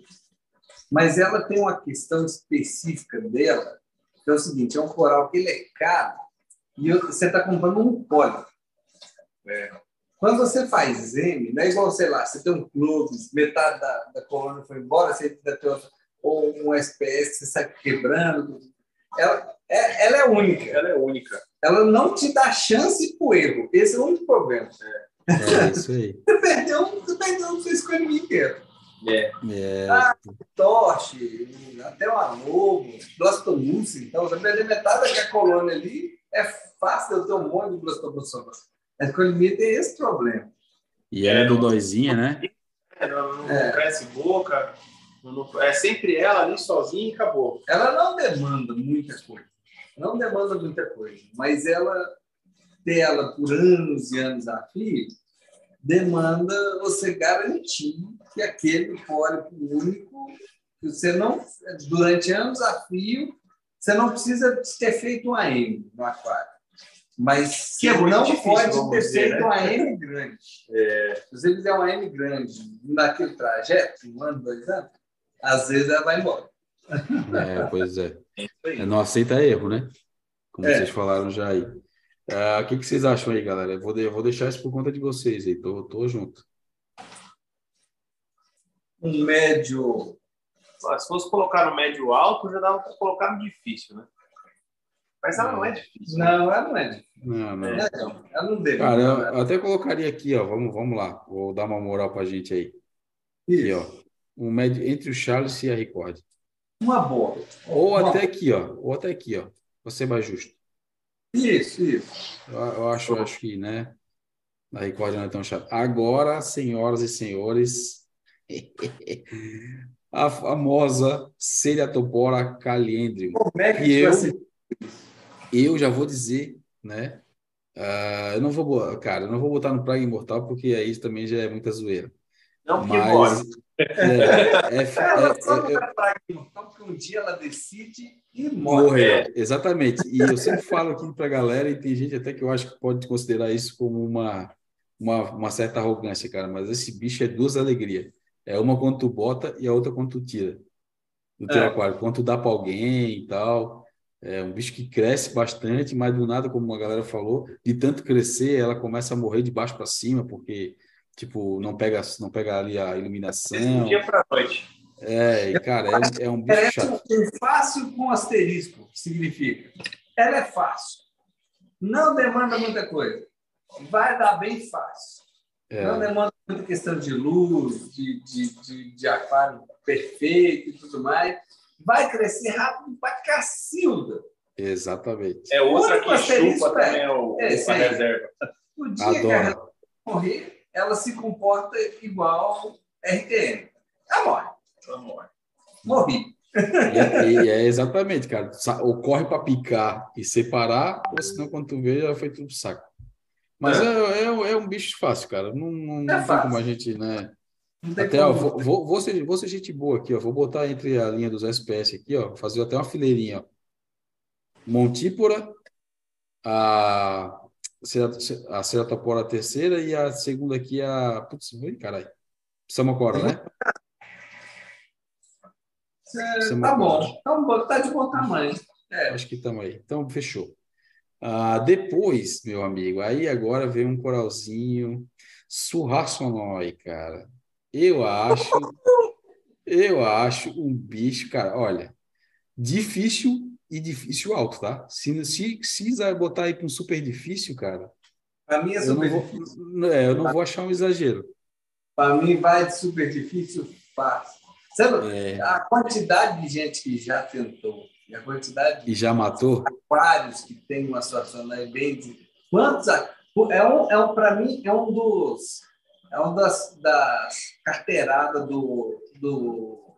Mas ela tem uma questão específica dela, que é o seguinte: é um coral que ele é caro e você está comprando um pólipo. Quando você faz M, não é igual, sei lá, você tem um clube, metade da, da colônia foi embora, você ainda tem outra, ou um SPS que você sai quebrando. Ela é, ela é única.
Ela é única.
Ela não te dá chance para o erro. Esse é o único problema.
É isso aí.
Você perdeu, você perdeu o seu escolha inteiro.
É.
É,
Torche, até uma lobo, blastomucil. Então, você perder metade da colônia ali, é fácil eu ter um monte de blastomucil. A escolha tem esse problema.
e ela é dodóizinha, né?
É, Não, não
É.
cresce boca. não- é sempre ela ali sozinha e acabou.
Ela não demanda muita coisa. Não demanda muita coisa. Mas ela, ter ela por anos e anos a fio, demanda você garantir que aquele pólipo único, que você não, durante anos a fio, você não precisa ter feito um AM no aquário. Mas
Que é
não
difícil,
pode ter
dizer,
feito
né?
um AM grande.
É,
Se você fizer um AM grande naquele trajeto, um ano, dois anos, às vezes ela vai embora.
É, pois é.
é.
É, Não aceita erro, né? Como
É.
vocês falaram já aí. Ah, O que, que vocês acham aí, galera? Eu vou, de- eu vou deixar isso por conta de vocês aí. Tô, tô junto.
Um médio
Se fosse colocar no médio alto, já dava para colocar no difícil, né? Mas ela não é difícil.
Não, ela não é difícil.
Não, não.
Não, não. Ela não deve.
Cara, eu, eu até colocaria aqui, ó. Vamos, vamos lá. Vou dar uma moral pra gente aí. Aqui, ó. Um médio entre o Charles e a Record.
Uma boa.
Ou
Uma-
até aqui, ó. Ou até aqui, ó. Ser mais justo.
Isso, isso.
Eu, eu acho, eu acho que, né? A Record não é tão chato. Agora, senhoras e senhores, a famosa Ceriatopora caliendrium.
Como é que
E eu-. Eu já vou dizer, né? ah, eu não vou, cara, eu não vou botar no Praga Imortal, porque aí também já é muita zoeira.
Não, porque morre.
Mas é, é,
Ela só
é-
não
é-
parar aqui, então, porque um dia ela decide e morre.
Morrer, exatamente. E eu sempre falo aqui para a galera, e tem gente até que eu acho que pode considerar isso como uma, uma, uma certa arrogância, cara, mas esse bicho é duas alegrias. É uma quando tu bota e a outra quando tu tira do teu
É.
aquário. Quando tu dá para alguém e tal. É um bicho que cresce bastante, mas do nada, como a galera falou, de tanto crescer, ela começa a morrer de baixo para cima, porque, tipo, não pega, não pega ali a
Do
iluminação.
dia para noite.
É, e, cara, é, é um bicho
Parece
chato.
um fácil com asterisco, que significa. Ela é fácil. Não demanda muita coisa. Vai dar bem fácil.
É.
Não demanda muita questão de luz, de, de, de, de aquário perfeito e tudo mais. Vai crescer rápido pra cacilda.
Exatamente.
É outra que chupa
é-
também o,
é,
a
sim.
reserva.
O dia que a
Adoro.
Morrer, ela se comporta igual RTM. Ela morre.
Ela morre.
Morri.
E é, e é exatamente, cara. Ou corre para picar e separar, ou senão quando tu vê, já foi tudo saco. Mas é, é, é um bicho fácil, cara. Não, não, não tem
fácil.
como a gente, né?
Não tem
Até, ó, vou, vou, vou ser, vou ser gente boa aqui, ó. Vou botar entre a linha dos SPS aqui, ó. Fazer até uma fileirinha, ó. Montípora, a, a Ceratopora terceira e a segunda aqui, a. Putz, caralho. Samocora, né?
É, tá bom. Então, tá de bom tamanho. É.
Acho que estamos aí. Então, fechou. Ah, depois, meu amigo, aí agora vem um coralzinho surraçonói, cara. Eu acho, eu acho um bicho, cara, olha, difícil e difícil alto, tá? Se, se, se botar aí para um super difícil, cara.
Para mim é super
eu
difícil.
É, eu não vou achar um exagero.
Para mim vai de super difícil fácil. Sabe, é. a quantidade de gente que já tentou e a quantidade
e já matou?
aquários que tem uma situação né, bem quantos é um, é um para mim é um dos é um das, das carteiradas do, do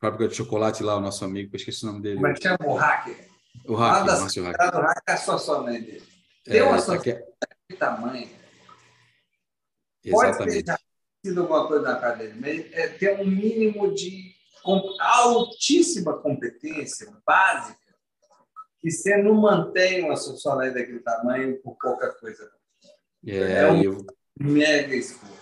fábrica de chocolate lá o nosso amigo eu esqueci o nome dele.
Como é que chama? O hacker.
O hacker,
das Márcio hacker. do hacker é a situação dele. Tem é, uma situação é... de tamanho.
Exatamente.
pode ter sido alguma coisa na cara dele, mas é, ter um mínimo de altíssima competência básica que você não mantém uma sociedade daquele tamanho por pouca coisa.
É, é um eu...
mega esforço.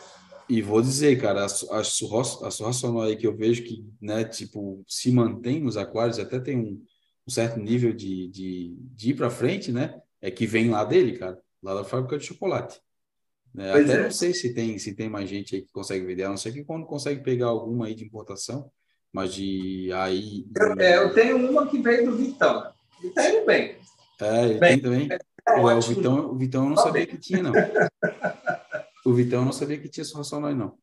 E vou dizer, cara, a, a, a aí que eu vejo que, né, tipo, se mantém nos aquários, até tem um, um certo nível de, de, de ir para frente, né? É que vem lá dele, cara, lá da fábrica de chocolate. Né? Até é. não sei se tem, se tem mais gente aí que consegue vender, a não ser que quando consegue pegar alguma aí de importação, mas de aí.
Eu, é, eu tenho uma que veio do Vitão. E tá indo bem.
É, ele bem, tem também. É o, Vitão, o Vitão eu não sabia bem. que tinha, não. o Vitão eu não sabia que tinha surracionóis, não.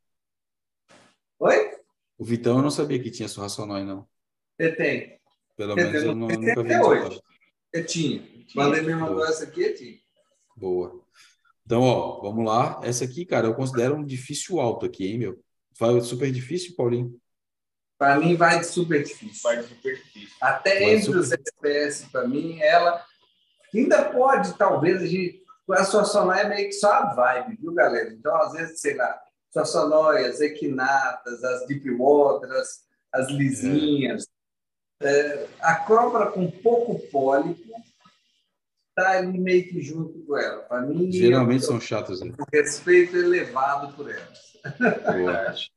Oi?
O Vitão eu não sabia que tinha surracionóis, não.
Ele tem.
Pelo menos eu não, nunca vi.
Hoje. Eu tinha. Quando ele me mandou essa aqui, eu tinha.
Boa. Então, ó, vamos lá. Essa aqui, cara, eu considero um difícil alto aqui, hein, meu? Vai super difícil, Paulinho?
Para mim, vai de super difícil.
Vai de super difícil.
Até vai entre super... os SPS, para mim, ela ainda pode, talvez, a gente. A Sossonóia é meio que só a vibe, viu, galera? Então, às vezes, sei lá, Sossonóias, Equinatas, as Deep Waters, as lisinhas. É. É, a cobra com pouco pólipo está ali meio que junto com ela. Para mim,
geralmente eu, são chatos. Né?
Respeito elevado por elas.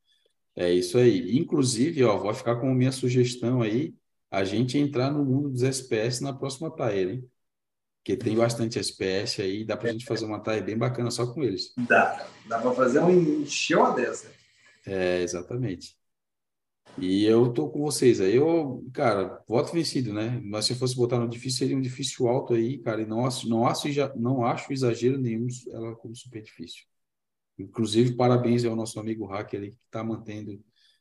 É isso aí. Inclusive, ó, vou ficar com minha sugestão aí, a gente entrar no mundo dos SPS na próxima taia, hein? Porque tem bastante SPS aí, dá para a gente fazer uma taia bem bacana só com eles.
Dá, dá para fazer um show dessa.
É, exatamente. E eu tô com vocês aí. Eu, cara, voto vencido, né? Mas se eu fosse botar no difícil, seria um difícil alto aí, cara. E não acho, não acho, não acho exagero nenhum ela como super difícil. Inclusive, parabéns ao nosso amigo hacker que está mantendo.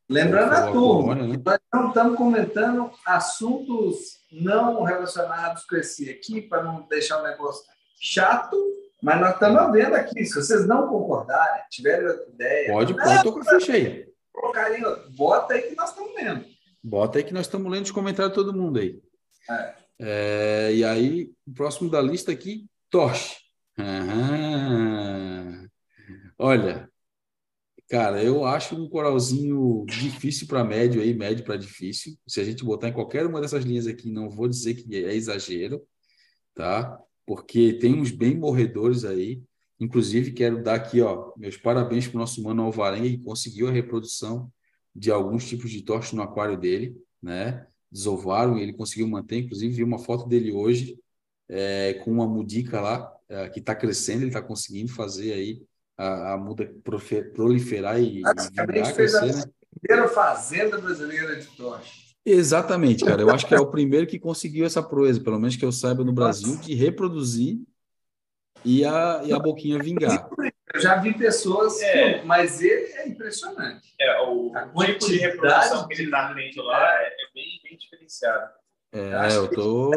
Lembrando a turma, né? nós não estamos comentando assuntos não relacionados com esse aqui, para não deixar o negócio chato, mas nós estamos vendo aqui. Se vocês não concordarem, tiverem outra ideia.
Pode, pode, estou com a ficha aí.
Carinho, bota aí que nós estamos lendo.
Bota aí que nós estamos lendo os comentários de todo mundo aí.
É.
É, e aí, o próximo da lista aqui, Tosh. Aham. Olha, cara, eu acho um coralzinho difícil para médio aí, médio para difícil. Se a gente botar em qualquer uma dessas linhas aqui, não vou dizer que é exagero, tá? Porque tem uns bem morredores aí. Inclusive, quero dar aqui, ó, meus parabéns para o nosso mano Alvarenga, que conseguiu a reprodução de alguns tipos de torche no aquário dele, né? Desovaram e ele conseguiu manter. Inclusive, vi uma foto dele hoje é, com uma mudica lá, é, que está crescendo, ele está conseguindo fazer aí a, a muda proliferar e,
Basicamente fez a né? primeira fazenda brasileira de tocha.
Exatamente, cara. Eu acho que é o primeiro que conseguiu essa proeza, pelo menos que eu saiba no Brasil, de reproduzir e a, e a boquinha vingar.
Eu já vi pessoas, é. mas ele é impressionante.
É, o a tipo de reprodução que ele está tendo lá é, é bem, bem diferenciado.
É, eu tô.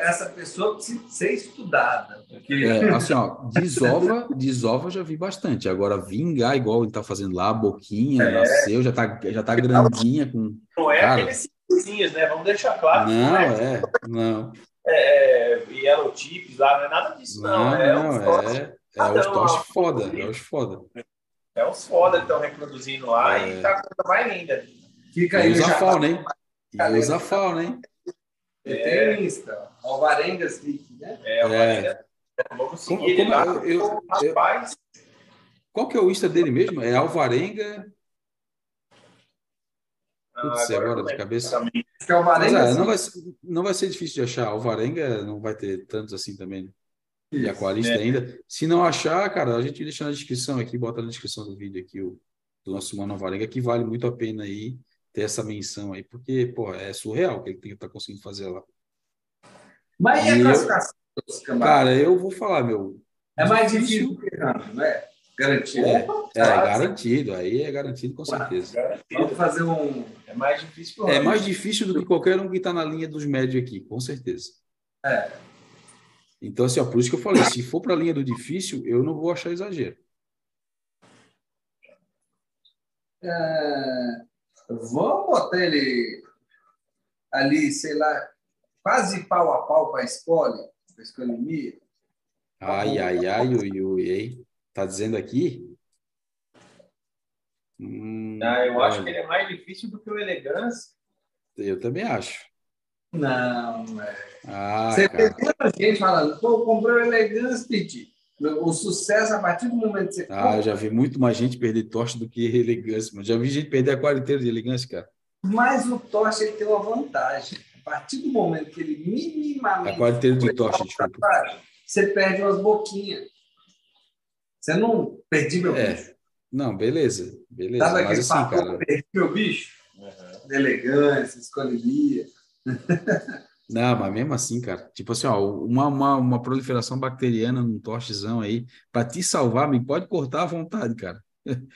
Essa pessoa precisa ser estudada.
Porque... É, assim, ó, desova, desova já vi bastante. Agora, vingar igual ele tá fazendo lá, a boquinha, é. nasceu, já tá, já tá grandinha com.
Não é Cara... aqueles simplesinhos, né? Vamos deixar claro.
Não, não é. Não.
É, é, yellow chips lá, não é nada disso, não.
Não, é, não, é, é os toches foda, é os foda.
É os foda que estão reproduzindo lá é. e tá a coisa mais linda.
Fica aí. Usa fauna, hein? E usa fauna, hein?
É. Tem Insta, Alvarengas Geek, né?
É, Alvarengas. É. Vamos seguir como, como, eu,
eu, rapaz. Qual que é o Insta dele mesmo? É Alvarenga. Putz,
Ah,
agora
não
de cabeça.
é
Mas é,
assim.
não vai, ser- não vai ser difícil de achar. Alvarenga não vai ter tantos assim também. né? E aquarista
É.
ainda. Se não achar, cara, a gente deixa na descrição aqui, bota na descrição do vídeo aqui o do nosso Mano Alvarenga, que vale muito a pena aí ter essa menção aí, porque, pô, é surreal o que ele tem que estar conseguindo fazer lá.
Mas e a classificação dos?
Cara, eu vou falar, meu.
É mais
difícil.
difícil do que Ramos, não é? Garantido.
É, é
Fácil.
garantido, aí é garantido com certeza.
Garantido.
Vamos fazer um.
É mais difícil
É mais difícil do que qualquer um que está na linha dos médios aqui, com certeza.
É.
Então, assim, ó, por isso que eu falei, se for para a linha do difícil, eu não vou achar exagero.
é, Vamos botar ele ali, sei lá, quase pau a pau com a escola, com a escolimia.
Ai, ai, ai, ui, ui, hein? Tá dizendo aqui? Hum,
Ah, eu acho que ele é mais difícil do que o Elegância.
Eu também acho.
Não, não é.
Ah,
Você
cara.
muita gente falando, pô, comprei o elegância, pedi. O sucesso, a partir do momento que você
Ah, eu já vi muito mais gente perder tocha do que elegância, mano. Já vi gente perder a quarentena de elegância, cara.
Mas o Tocha ele tem uma vantagem. A partir do momento que ele minimamente.
A quarentena de tocha, desculpa.
Você perde umas boquinhas. Você não perdi meu
É.
bicho.
Não, beleza, beleza.
Sabe
Mas
aquele
assim,
papo,
cara,
perdi meu bicho?
Uhum.
Elegância, escolheria.
Não, mas mesmo assim, cara, tipo assim, ó, uma, uma, uma proliferação bacteriana num tochezão aí, para te salvar, me pode cortar à vontade, cara.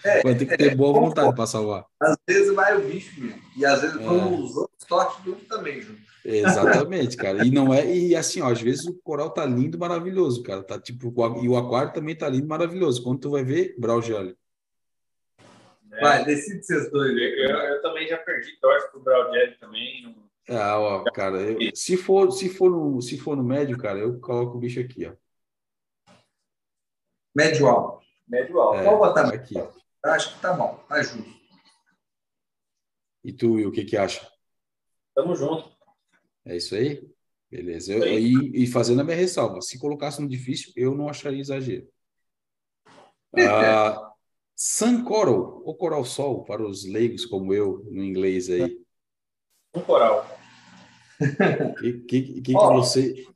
É,
Vai ter que ter boa vontade para salvar.
Às vezes vai o bicho mesmo. E às vezes
É.
vão os outros toques tudo também, junto.
Exatamente, cara. E não é, e assim, ó, às vezes o coral tá lindo, maravilhoso, cara. Tá tipo, e o aquário também tá lindo, maravilhoso. Quando tu vai ver, brau de óleo.
É.
Vai, decide vocês dois.
Eu, eu, eu também já perdi torce pro Braudjelli também. não-
Ah, ó, cara, eu- se for, se for no, se for no médio, cara, eu coloco o bicho aqui, ó.
Médio alto.
Médio alto.
É,
Vamos botar
aqui.
Acho que tá bom, tá justo.
E tu, Will, o que que acha?
Tamo junto.
É isso aí? Beleza. Eu-
Isso aí.
e, e fazendo a minha ressalva, se colocasse no difícil, eu não acharia exagero. Ah, Sun Coral, ou Coral Sol, para os leigos como eu, no inglês aí.
Um coral.
O que, que, que, que
Ó.
você.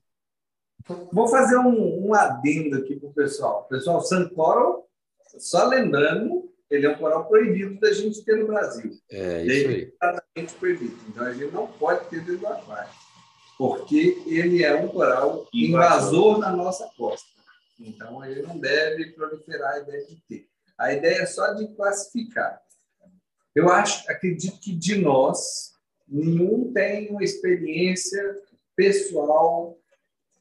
Vou fazer um, um adendo aqui pro pessoal. Pessoal, Sun Coral, só lembrando, ele é um coral proibido da gente ter no Brasil.
É isso aí.
Totalmente proibido. Então a gente não pode ter dentro do aquário. Porque ele é um coral
Invasor.
invasor na nossa costa. Então gente não deve proliferar a ideia de ter. A ideia é só de classificar. Eu acho, acredito que de nós, nenhum tem uma experiência pessoal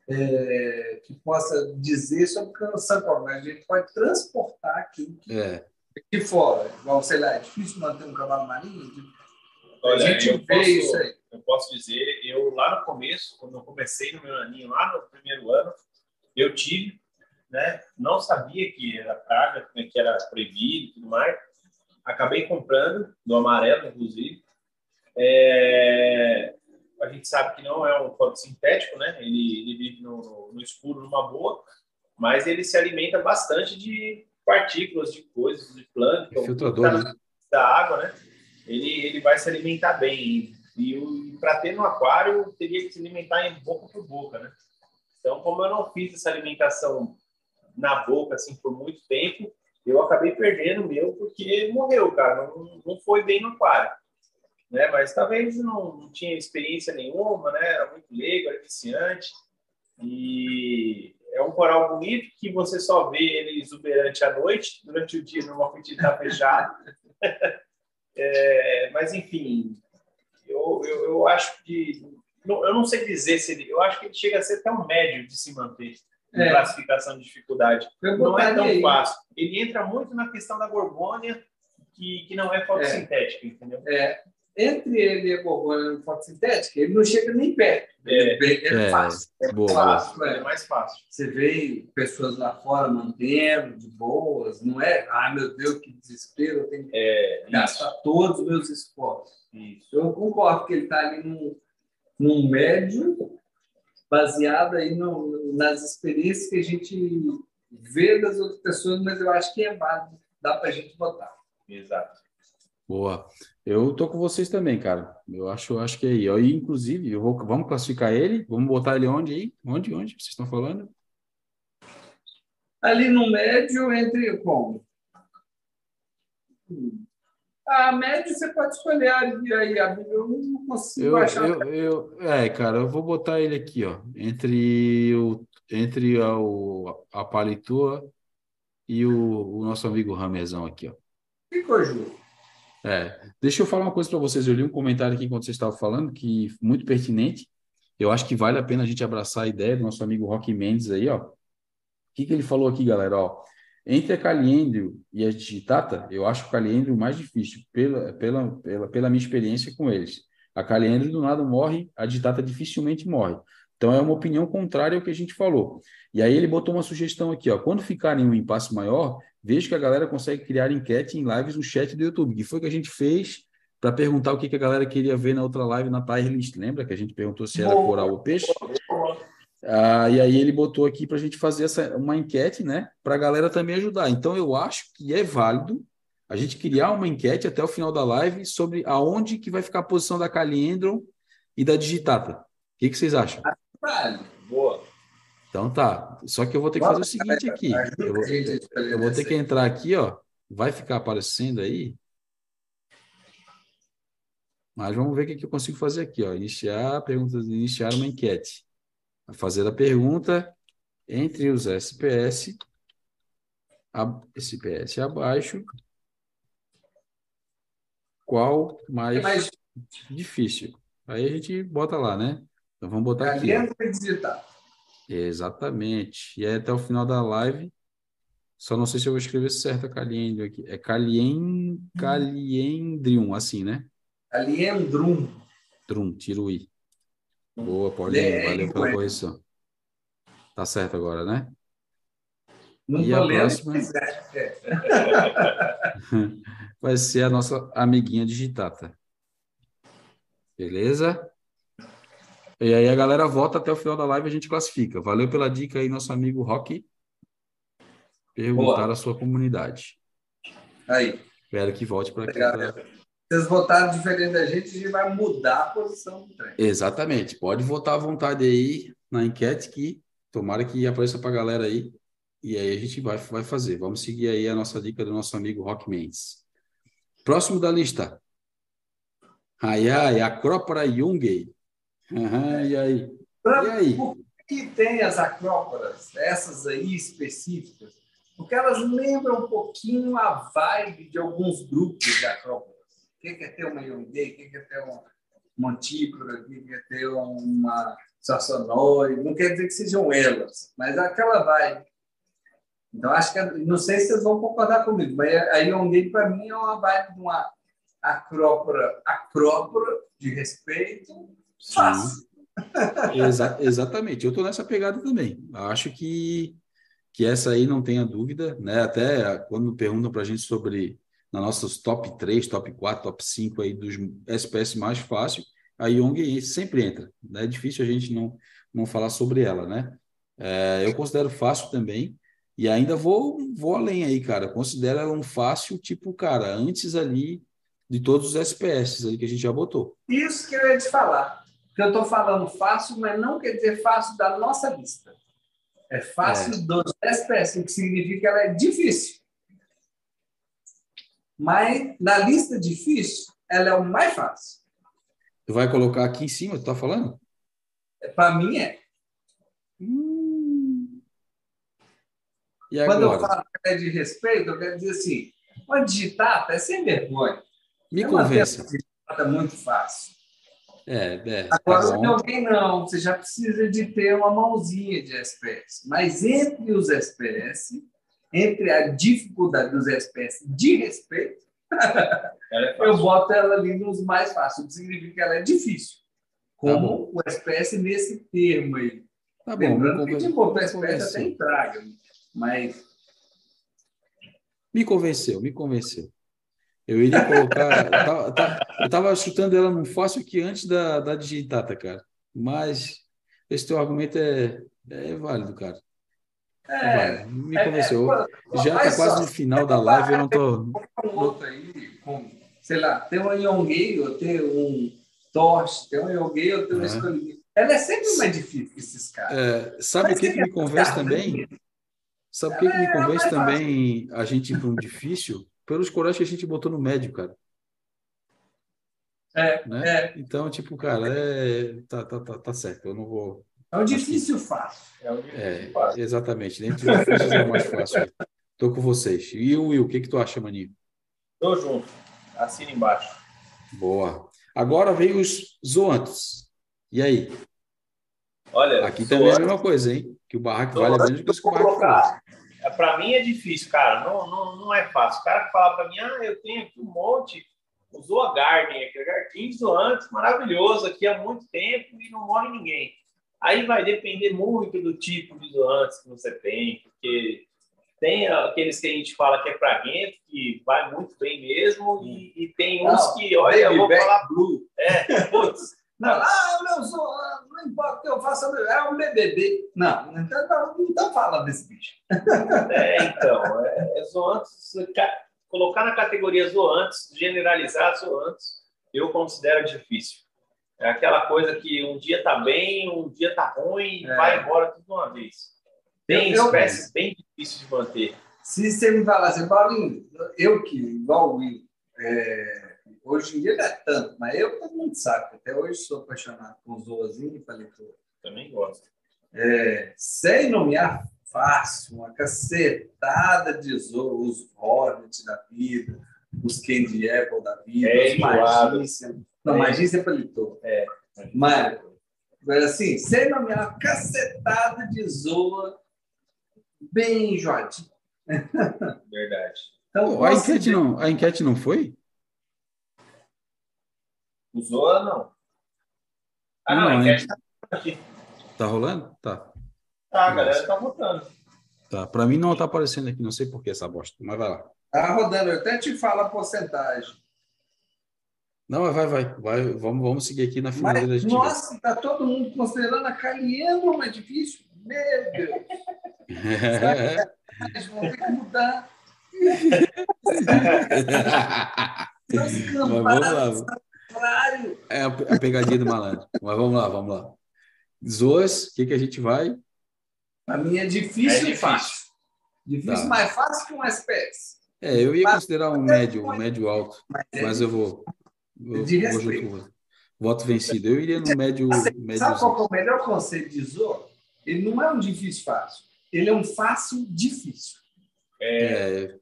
é, que possa dizer sobre o São Paulo. Mas a gente pode transportar aquilo que
É,
de fora. Igual, sei lá, é difícil manter um cavalo marinho.
Olha,
a gente vê
posso-
isso aí.
eu posso dizer, eu lá no começo, quando eu comecei no meu aninho, lá no primeiro ano, eu tive, né? Não sabia que era praga, né, que era proibido e tudo mais. Acabei comprando, do amarelo, inclusive. É, a gente sabe que não é um fotossintético, né? Ele, ele vive no, no escuro, numa boa, mas ele se alimenta bastante de partículas, de coisas, de plâncton,
filtrador, né?
tá da água, né? Ele, ele vai se alimentar bem. E para ter no aquário, teria que se alimentar em boca por boca, né? Então, como eu não fiz essa alimentação na boca, assim, por muito tempo, eu acabei perdendo o meu, porque morreu, cara. Não, não foi bem no aquário. Né? Mas talvez não, não tinha experiência nenhuma, né? Era muito leigo, era viciante. E é um coral bonito que você só vê ele exuberante à noite, durante o dia ele está fechado. É, mas enfim, eu, eu, eu acho que eu não sei dizer se ele, eu acho que ele chega a ser tão médio de se manter em
É.
classificação de dificuldade.
Eu
Não é tão
aí.
fácil. Ele entra muito na questão da gorgônia, que, que não é fotossintética, entendeu?
É, entre ele e a borboleta fotossintética, ele não chega nem perto.
É.
É, bem- é
É,
fácil. É
boa,
fácil.
É
é.
mais fácil.
Você vê pessoas lá fora mantendo de boas, não é? Ah, meu Deus, que desespero, eu tenho que
É, isso,
gastar todos os meus esforços.
isso.
Eu concordo que ele está ali num, num médio, baseado aí no- nas experiências que a gente ver das outras pessoas, mas eu acho que é válido, dá para a gente botar.
Exato.
Boa. Eu tô com vocês também, cara. Eu acho, eu acho que é aí. Eu, inclusive, eu vou, vamos classificar ele? Vamos botar ele onde aí? Onde, onde vocês estão falando?
Ali no médio, entre como? A média você pode escolher aí, a eu não consigo
eu,
achar.
Eu, eu, é, cara, eu vou botar ele aqui, ó, entre o entre a, o, a Palitua e o, o nosso amigo Ramezão aqui, ó.
Ficou justo.
É, deixa eu falar uma coisa para vocês. Eu li um comentário aqui enquanto vocês estavam falando, que muito pertinente. Eu acho que vale a pena a gente abraçar a ideia do nosso amigo Rock Mendes aí, ó. O que, que ele falou aqui, galera? Ó, entre a Caliendro e a Digitata, eu acho o Caliendro mais difícil, pela, pela, pela, pela minha experiência com eles. A Caliendro do nada morre, a Digitata dificilmente morre. Então é uma opinião contrária ao que a gente falou. E aí ele botou uma sugestão aqui, ó. Quando ficar em um impasse maior, vejo que a galera consegue criar enquete em lives no chat do YouTube, que foi o que a gente fez para perguntar o que, que a galera queria ver na outra live na tier list. Lembra que a gente perguntou se era coral ou peixe? Ah, e aí ele botou aqui para a gente fazer essa, uma enquete, né? Para a galera também ajudar. Então eu acho que é válido a gente criar uma enquete até o final da live sobre aonde que vai ficar a posição da Caliendron e da Digitata. O que, que vocês acham?
Vale.
Boa.
Então tá. Só que eu vou ter que fazer o seguinte aqui. Eu vou, eu vou ter que entrar aqui, ó. Vai ficar aparecendo aí. Mas vamos ver o que eu consigo fazer aqui, ó. Iniciar perguntas, iniciar uma enquete. Fazer a pergunta entre os SPS, a, SPS abaixo, qual mais, mais difícil? Aí a gente bota lá, né? Então vamos botar aqui. Exatamente. E aí até o final da live, só não sei se eu vou escrever certo a aqui. É Calien, Caliendrium, assim, né?
Caliendrum.
Drum, tiro o I. Boa, Paulinho, valeu pela correção. Tá certo agora, né?
Não e a próxima
vai ser a nossa amiguinha digitata. Beleza? E aí a galera vota até o final da live e a gente classifica. Valeu pela dica aí, nosso amigo Rock. Perguntar Boa. a sua comunidade.
Aí.
Espero que volte para aqui.
Pra... Vocês votaram diferente da gente, a gente vai mudar a posição do trem.
Exatamente. Pode votar à vontade aí na enquete que tomara que apareça para a galera aí. E aí a gente vai, vai fazer. Vamos seguir aí a nossa dica do nosso amigo Rock Mendes. Próximo da lista. Ai, ai, Acrópora Jungay. Uhum, e aí?
E aí? Por que tem as acróporas, essas aí específicas? Porque elas lembram um pouquinho a vibe de alguns grupos de acróporas. Quem quer ter uma Yongay, quem quer ter uma Montípora, quem quer ter uma Sassonoi, não quer dizer que sejam elas, mas aquela vibe. Então, acho que, não sei se vocês vão concordar comigo, mas a Yongay, para mim, é uma vibe de uma acrópora, acrópora de respeito, Fácil.
Exa exatamente, eu estou nessa pegada também. Acho que, que essa aí não tenha dúvida, né? Até quando perguntam para a gente sobre na nossas top 3, top 4, top 5 aí dos SPS mais fácil, a Young sempre entra. Né? É difícil a gente não, não falar sobre ela, né? É, eu considero fácil também. E ainda vou, vou além aí, cara. Considero ela um fácil, tipo, cara, antes ali de todos os SPS ali que a gente já botou.
Isso que eu ia te falar que eu estou falando fácil, mas não quer dizer fácil da nossa lista. É fácil é. dos SPS, o que significa que ela é difícil. Mas na lista difícil, ela é o mais fácil.
Tu vai colocar aqui em cima, tu tá falando?
É, Para mim é.
Hum. E
Quando eu falo que é de respeito, eu quero dizer assim: uma digitata é sem vergonha.
Me é convença.
É muito fácil.
É, é,
Agora, tá se alguém não, você já precisa de ter uma mãozinha de SPS. Mas entre os SPS, entre a dificuldade dos SPS de respeito, é eu boto ela ali nos mais fáceis, o que significa que ela é difícil. Como tá o SPS nesse termo aí.
Tá bom. Lembrando
que tipo, o SPS até entraga, mas...
Me convenceu, me convenceu. Eu iria colocar. eu estava chutando ela num fácil aqui antes da, da digitata, cara. Mas esse teu argumento é, é válido, cara. É, me convenceu. É, é, Já está quase no final da live, eu não tô.
Um outro aí, com, sei lá, tem um Yongei, tem um Torch, tem um Yongei, tem um é. Ela é sempre mais difícil que esses caras.
É, sabe o que, que me convence também? Sabe o que, que me convence também a gente ir para um difícil? Pelos corais que a gente botou no médio, cara.
É,
né? é. Então, tipo, cara, é... Tá, tá, tá, tá certo. Eu não vou.
É um difícil fácil.
É, um difícil é fácil. Exatamente. Dentro dos difíceis é o mais fácil. Tô com vocês. E o Will, o que, que tu acha, Maninho?
Tô junto. Assina embaixo.
Boa. Agora vem os zoantes. E aí?
Olha,
aqui também é a mesma coisa, hein? Que o barraco vale menos do que o barraco
Para mim é difícil, cara. Não, não, não é fácil. O cara que fala para mim, ah, eu tenho aqui um monte o Zoa Garden, aquele jardim zoantes, maravilhoso aqui há muito tempo e não morre ninguém. Aí vai depender muito do tipo de zoantes que você tem, porque tem aqueles que a gente fala que é praguento, que vai muito bem mesmo, e, e tem uns não, que, olha, eu vou falar blue. É, putz.
Não, ah, eu sou, não importa o que eu faça, é um BBB. Não, então não, não fala desse bicho.
É, então, é, é zoantes, colocar na categoria zoantes, generalizar zoantes, eu considero difícil. É aquela coisa que um dia tá bem, um dia tá ruim, é. vai embora tudo de uma vez. Tem espécies bem difíceis de manter.
Se você me falasse, Paulinho, eu que, igual o Will, é, hoje em dia não é tanto, mas eu todo mundo sabe, até hoje sou apaixonado com zoazinho e paletor.
Também gosto.
É, sem nomear fácil, uma cacetada de zoo, os Hornet da vida, os Candy Apple da vida,
é,
os Magícia. Não, é. Magícia é palitou. É. Mas, mas assim, sem nomear uma cacetada de zoa bem enjoadinha.
Verdade.
Então, a, enquete não, a enquete não foi?
O Zoa, não.
Ah, não, não a enquete tá aqui. Tá rolando? Tá.
Tá, a galera tá votando.
Tá, para mim não tá aparecendo aqui, não sei por que essa bosta, mas vai lá.
Tá rodando, eu até te falo a porcentagem.
Não, vai, vai, vai, vamos, vamos seguir aqui na finaleira
da gente. Nossa, tá todo mundo considerando a Caliendo mais difícil? Meu Deus! É. Vão ter que mudar.
mas vamos lá. É a pegadinha do malandro. Mas vamos lá, vamos lá. Zoas, o que, que a gente vai?
Para mim é difícil, é e fácil. Difícil, tá. mais fácil que um SPS.
É, eu ia considerar um médio, um médio alto, mas, é mas eu vou. Eu, vou junto Voto vencido. Eu iria no médio. médio
sabe qual é o melhor conceito de Zorro? Ele não é um difícil fácil. Ele é um fácil difícil.
É,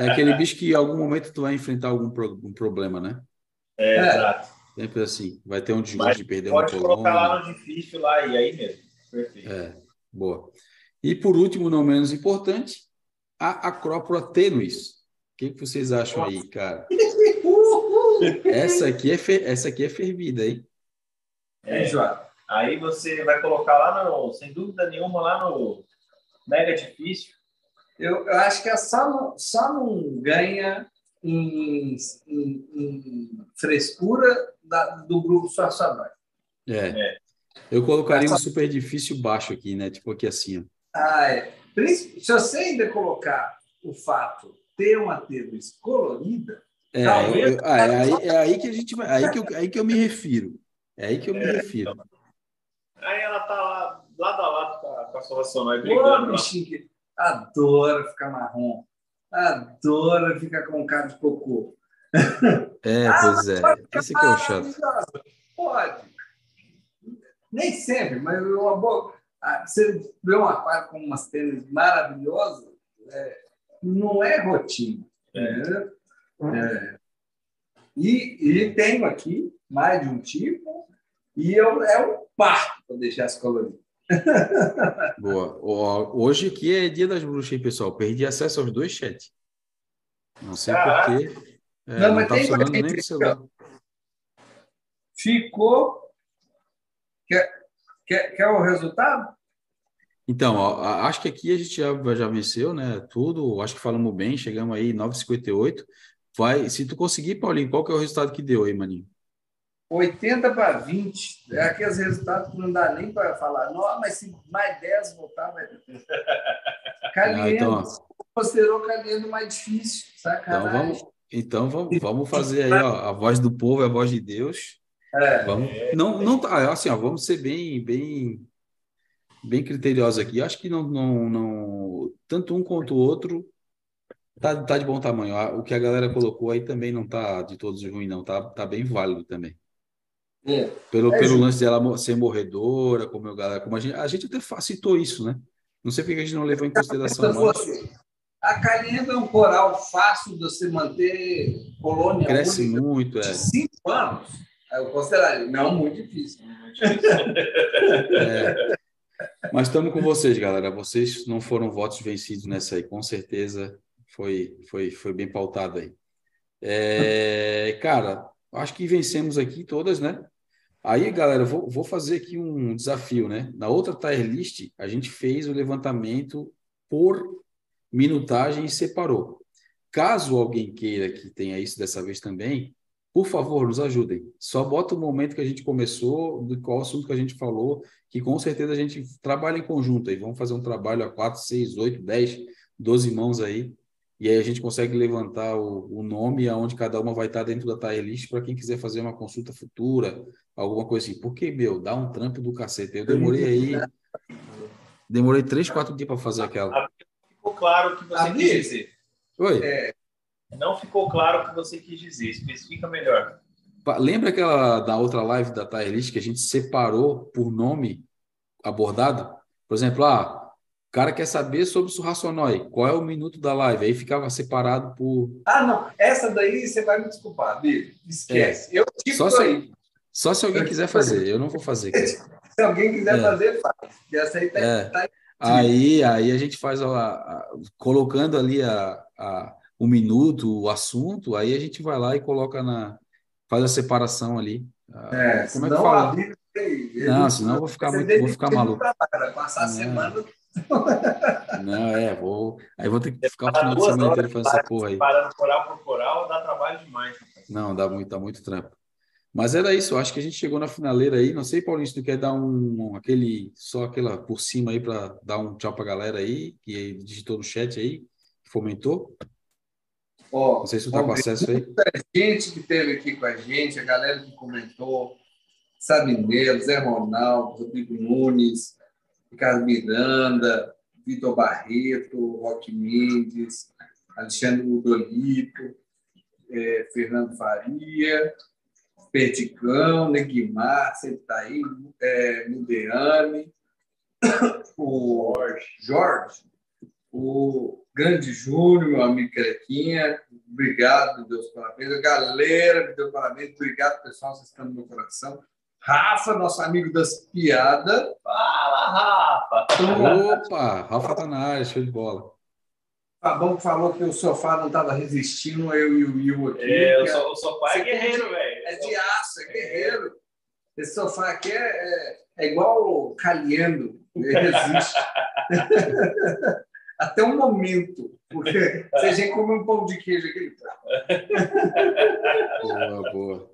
é aquele bicho que em algum momento tu vai enfrentar algum pro, um problema, né?
É, é, exato.
Sempre assim. Vai ter um desgosto de perder uma
coluna. Pode colocar lá no difícil lá e aí mesmo. Perfeito.
É. Boa. E por último, não menos importante, a acrópora tênuis. O que, que vocês acham Nossa. aí, cara? essa aqui é fer... essa aqui é fervida, hein?
É, João. Aí você vai colocar lá no, sem dúvida nenhuma, lá no mega difícil.
Eu, eu acho que é só não, só não ganha em, em, em frescura da, do grupo Suaçanói.
É. é. Eu colocaria um super difícil baixo aqui, né? Tipo aqui assim.
Ah, é. Se você ainda colocar o fato ter uma tênis colorida.
É, talvez, eu, ah, é, aí, é aí que a gente vai. Aí que, eu, aí que eu me refiro. É aí que eu me é, refiro.
Aí ela tá lá, lado a lado com a, com a sua sonora brigando.
bichinho que adora ficar marrom. Adora ficar com cara de cocô.
É, ah, pois é. Esse que é o chato.
Pode nem sempre, mas uma boa. Ah, você vê um aquário com umas tênis maravilhosas, é, não é rotina. É. É. E, e tenho aqui mais de um tipo, e eu, é um parto para deixar as coloridas.
Boa. Hoje aqui é dia das bruxas, hein, pessoal? Perdi acesso aos dois chats. Não sei porquê. É, não, mas não tá funcionando nem o celular.
Ficou Quer, quer, quer o resultado?
Então, ó, acho que aqui a gente já, já venceu, né? Tudo, acho que falamos bem, chegamos aí 9,58. Vai, se tu conseguir, Paulinho, qual que é o resultado que deu aí, maninho?
80 para 20. É aqueles resultados que não dá nem para falar. Não, mas se mais 10 voltar, vai. Caliendo. Ah, então, considerou Caliendo mais difícil. Sacanagem.
Então vamos, então vamos, vamos fazer aí ó, a voz do povo, a voz de Deus. É. Vamos, não, não tá assim, ó, vamos ser bem, bem, bem criteriosos aqui. Acho que não, não, não, tanto um quanto o outro tá, tá de bom tamanho. O que a galera colocou aí também não tá de todos ruim, não. Tá, tá bem válido também. É. Pelo, é, pelo lance dela ser morredora, como, eu, como a gente, a gente até citou isso, né? Não sei porque a gente não levou em consideração.
Mas... A Caliendo é um coral fácil de você manter colônia
Cresce muito, é.
De cinco anos. Eu consideraria. Não, muito difícil.
é. Mas estamos com vocês, galera. Vocês não foram votos vencidos nessa aí, com certeza foi, foi, foi bem pautado aí. É, cara, acho que vencemos aqui todas, né? Aí, galera, vou, vou fazer aqui um desafio, né? Na outra tier list, a gente fez o levantamento por minutagem e separou. Caso alguém queira que tenha isso dessa vez também, por favor, nos ajudem. Só bota o momento que a gente começou, do qual assunto que a gente falou, que com certeza a gente trabalha em conjunto aí. Vamos fazer um trabalho a 4, 6, 8, 10, 12 mãos aí e aí a gente consegue levantar o, o nome aonde cada uma vai estar dentro da tier list para quem quiser fazer uma consulta futura, alguma coisa assim. Porque, meu, dá um trampo do cacete. Eu demorei aí. Demorei três, quatro dias para fazer aquela.
Ficou claro o que você quis dizer.
Oi? É,
não ficou claro o que você quis dizer. Especifica melhor.
Lembra aquela da outra live da tier list que a gente separou por nome abordado? Por exemplo, ah, cara quer saber sobre o Surraçonói, qual é o minuto da live? Aí ficava separado por.
Ah, não. Essa daí você vai me desculpar, Bíblia. Esquece. É. Eu
tipo só se, aí. Só se alguém quiser fazer, eu não vou fazer.
se alguém quiser é. fazer, faz. E essa aí tá, é. tá...
Aí, aí a gente faz a, a, colocando ali a, a, o minuto, o assunto, aí a gente vai lá e coloca na. faz a separação ali.
É, como é que fala?
Não, senão eu vou ficar muito, vou ficar maluco.
Passar a semana
não, é, vou. Aí vou ter que ficar o final de semana inteiro fazendo essa porra aí.
Parando coral por coral, dá trabalho demais.
Não, dá muito, dá muito trampo. Mas era isso, acho que a gente chegou na finaleira aí. Não sei, Paulinho, se tu quer dar um, um aquele, só aquela por cima aí para dar um tchau pra galera aí, que digitou no chat aí, fomentou.
Oh,
não sei se tu tá com acesso aí.
gente que esteve aqui com a gente, a galera que comentou, Sabinelo, Zé Ronaldo, Rodrigo Nunes, Ricardo Miranda, Vitor Barreto, Roque Mendes, Alexandre Udolito, é, Fernando Faria, Perticão, Neguimar, sempre está aí, é, Mudeane, o Jorge, o Grande Júnior, meu amigo Crequinha, obrigado, Deus parabéns. A galera me deu parabéns, obrigado, pessoal, vocês estão no meu coração. Rafa, nosso amigo das piadas.
Fala, Rafa!
Opa, Rafa tá na área, show de bola.
Fabão falou que o sofá não estava resistindo, eu e o Will aqui.
É, o, so, o sofá é guerreiro, velho.
É de aço, é guerreiro. Esse sofá aqui é, é, é igual o Caliendo, ele resiste. Até um momento, porque se a gente come um pão de queijo aqui.
boa, boa.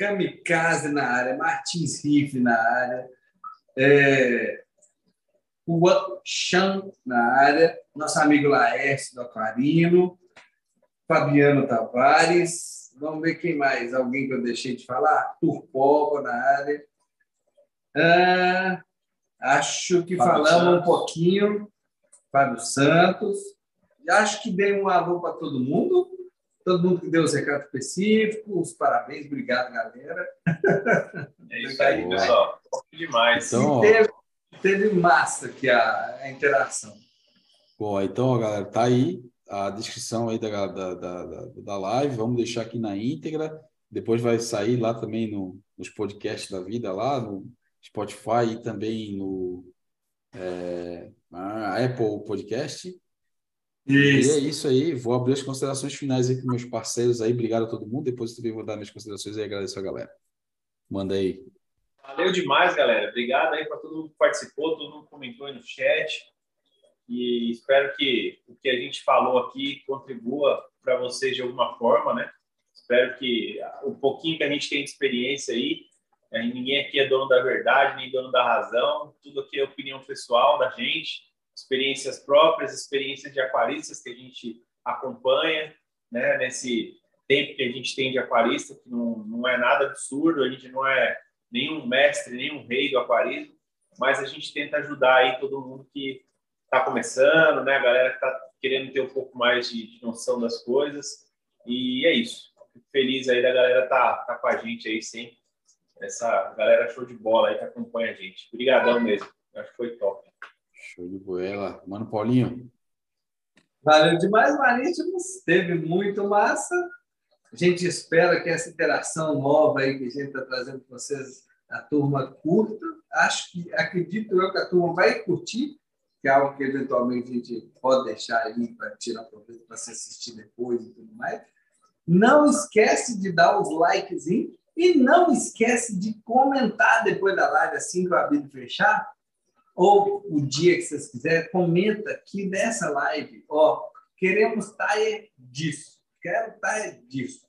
Kamikaze na área, Martins Riff na área, é, Juan Chan na área, nosso amigo Laércio do Aquarino, Fabiano Tavares, vamos ver quem mais, alguém que eu deixei de falar, Turpoba na área. Ah, acho que Fábio falamos Santos. um pouquinho, Fábio Santos. Acho que dei um alô para todo mundo todo mundo que deu os recados específicos, parabéns, obrigado, galera.
É isso aí, pessoal. Demais.
Então, teve, teve, massa aqui a, a, interação.
Bom, então, galera, tá aí a descrição aí da, da, da, da live, vamos deixar aqui na íntegra, depois vai sair lá também no, nos podcasts da vida, lá no Spotify e também no é, Apple Podcast. Isso. E é isso aí. Vou abrir as considerações finais aí com meus parceiros aí. Obrigado a todo mundo. Depois eu também vou dar minhas considerações e agradeço a galera. Manda aí.
Valeu demais, galera. Obrigado aí para todo mundo que participou, todo mundo que comentou aí no chat. E espero que o que a gente falou aqui contribua para vocês de alguma forma, né? Espero que o pouquinho que a gente tem de experiência aí, é, ninguém aqui é dono da verdade, nem dono da razão, tudo aqui é opinião pessoal da gente, experiências próprias, experiências de aquaristas que a gente acompanha, né, nesse tempo que a gente tem de aquarista, que não, não é nada absurdo, a gente não é nenhum mestre, nenhum rei do aquarismo, mas a gente tenta ajudar aí todo mundo que está começando, né, a galera que está querendo ter um pouco mais de, de, noção das coisas, e é isso. Fico feliz aí da galera tá, tá com a gente aí sempre, essa galera show de bola aí que acompanha a gente. Obrigadão mesmo, acho que foi top.
Show de bola. Mano Paulinho.
Valeu demais, Marítimos. Teve muito massa. A gente espera que essa interação nova aí que a gente está trazendo para vocês, a turma curta. Acho que, acredito eu que a turma vai curtir, que é algo que eventualmente a gente pode deixar aí para tirar proveito para se assistir depois e tudo mais. Não esquece de dar os likes e não esquece de comentar depois da live, assim que o Abílio fechar, ou o dia que vocês quiserem, comenta aqui nessa live, ó, queremos estar disso, quero estar disso.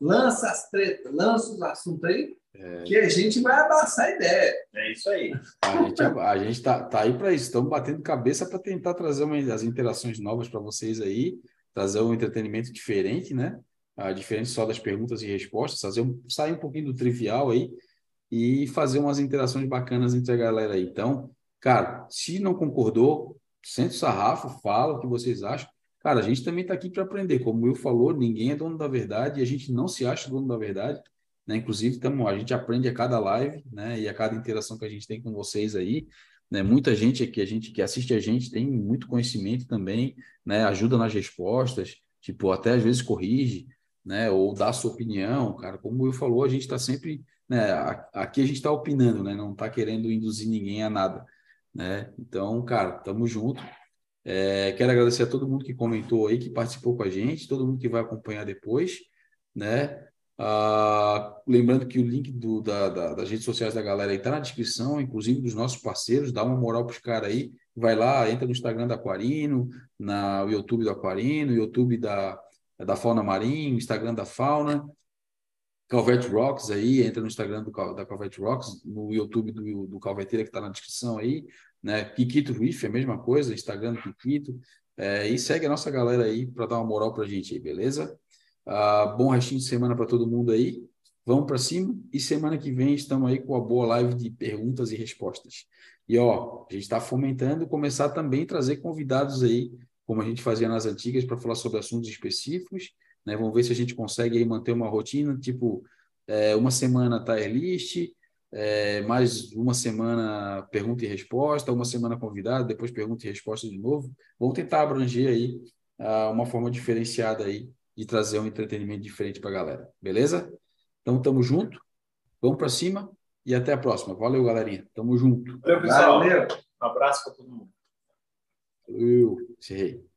Lança as tretas, lança os assuntos aí, é. que a gente vai abraçar a ideia.
É isso aí.
A gente, a gente tá, tá aí para isso, estamos batendo cabeça para tentar trazer uma, as interações novas para vocês aí, trazer um entretenimento diferente, né? Ah, diferente só das perguntas e respostas, fazer um, sair um pouquinho do trivial aí e fazer umas interações bacanas entre a galera aí. Então, Cara, se não concordou, sente o sarrafo, fala o que vocês acham. Cara, a gente também está aqui para aprender. Como Will falou, ninguém é dono da verdade e a gente não se acha dono da verdade. Né? Inclusive, tamo, a gente aprende a cada live né? e a cada interação que a gente tem com vocês aí. Né? Muita gente aqui, a gente que assiste a gente, tem muito conhecimento também, né? ajuda nas respostas, tipo, até às vezes corrige, né? ou dá sua opinião. Cara, como Will falou, a gente está sempre. Né? Aqui a gente está opinando, né? não está querendo induzir ninguém a nada né? Então, cara, tamo junto. É, quero agradecer a todo mundo que comentou aí, que participou com a gente, todo mundo que vai acompanhar depois, né? Ah, lembrando que o link do, da, da, das redes sociais da galera está na descrição, inclusive dos nossos parceiros, dá uma moral para os caras aí, vai lá, entra no Instagram da Aquarino, no YouTube do Aquarino, YouTube da, da Fauna Marinho, Instagram da Fauna, Calvete Rocks aí, entra no Instagram do, da Calvete Rocks, no YouTube do, do Calveteira que está na descrição aí, né? Kikito Riff, a mesma coisa, Instagram do Kikito. É, e segue a nossa galera aí para dar uma moral para a gente aí, beleza? Ah, bom restinho de semana para todo mundo aí. Vamos para cima e semana que vem estamos aí com a boa live de perguntas e respostas. E ó, a gente está fomentando começar também a trazer convidados aí, como a gente fazia nas antigas, para falar sobre assuntos específicos né? Vamos ver se a gente consegue aí manter uma rotina, tipo, é, uma semana tier list, é, mais uma semana pergunta e resposta, uma semana convidado, depois pergunta e resposta de novo. Vamos tentar abranger aí uh, uma forma diferenciada aí de trazer um entretenimento diferente para a galera, beleza? Então, tamo junto, vamos para cima e até a próxima. Valeu, galerinha. Tamo junto.
Valeu, pessoal. Valeu. Um abraço para todo mundo.
Valeu. Encerrei.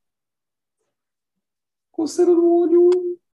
Coceira no olho.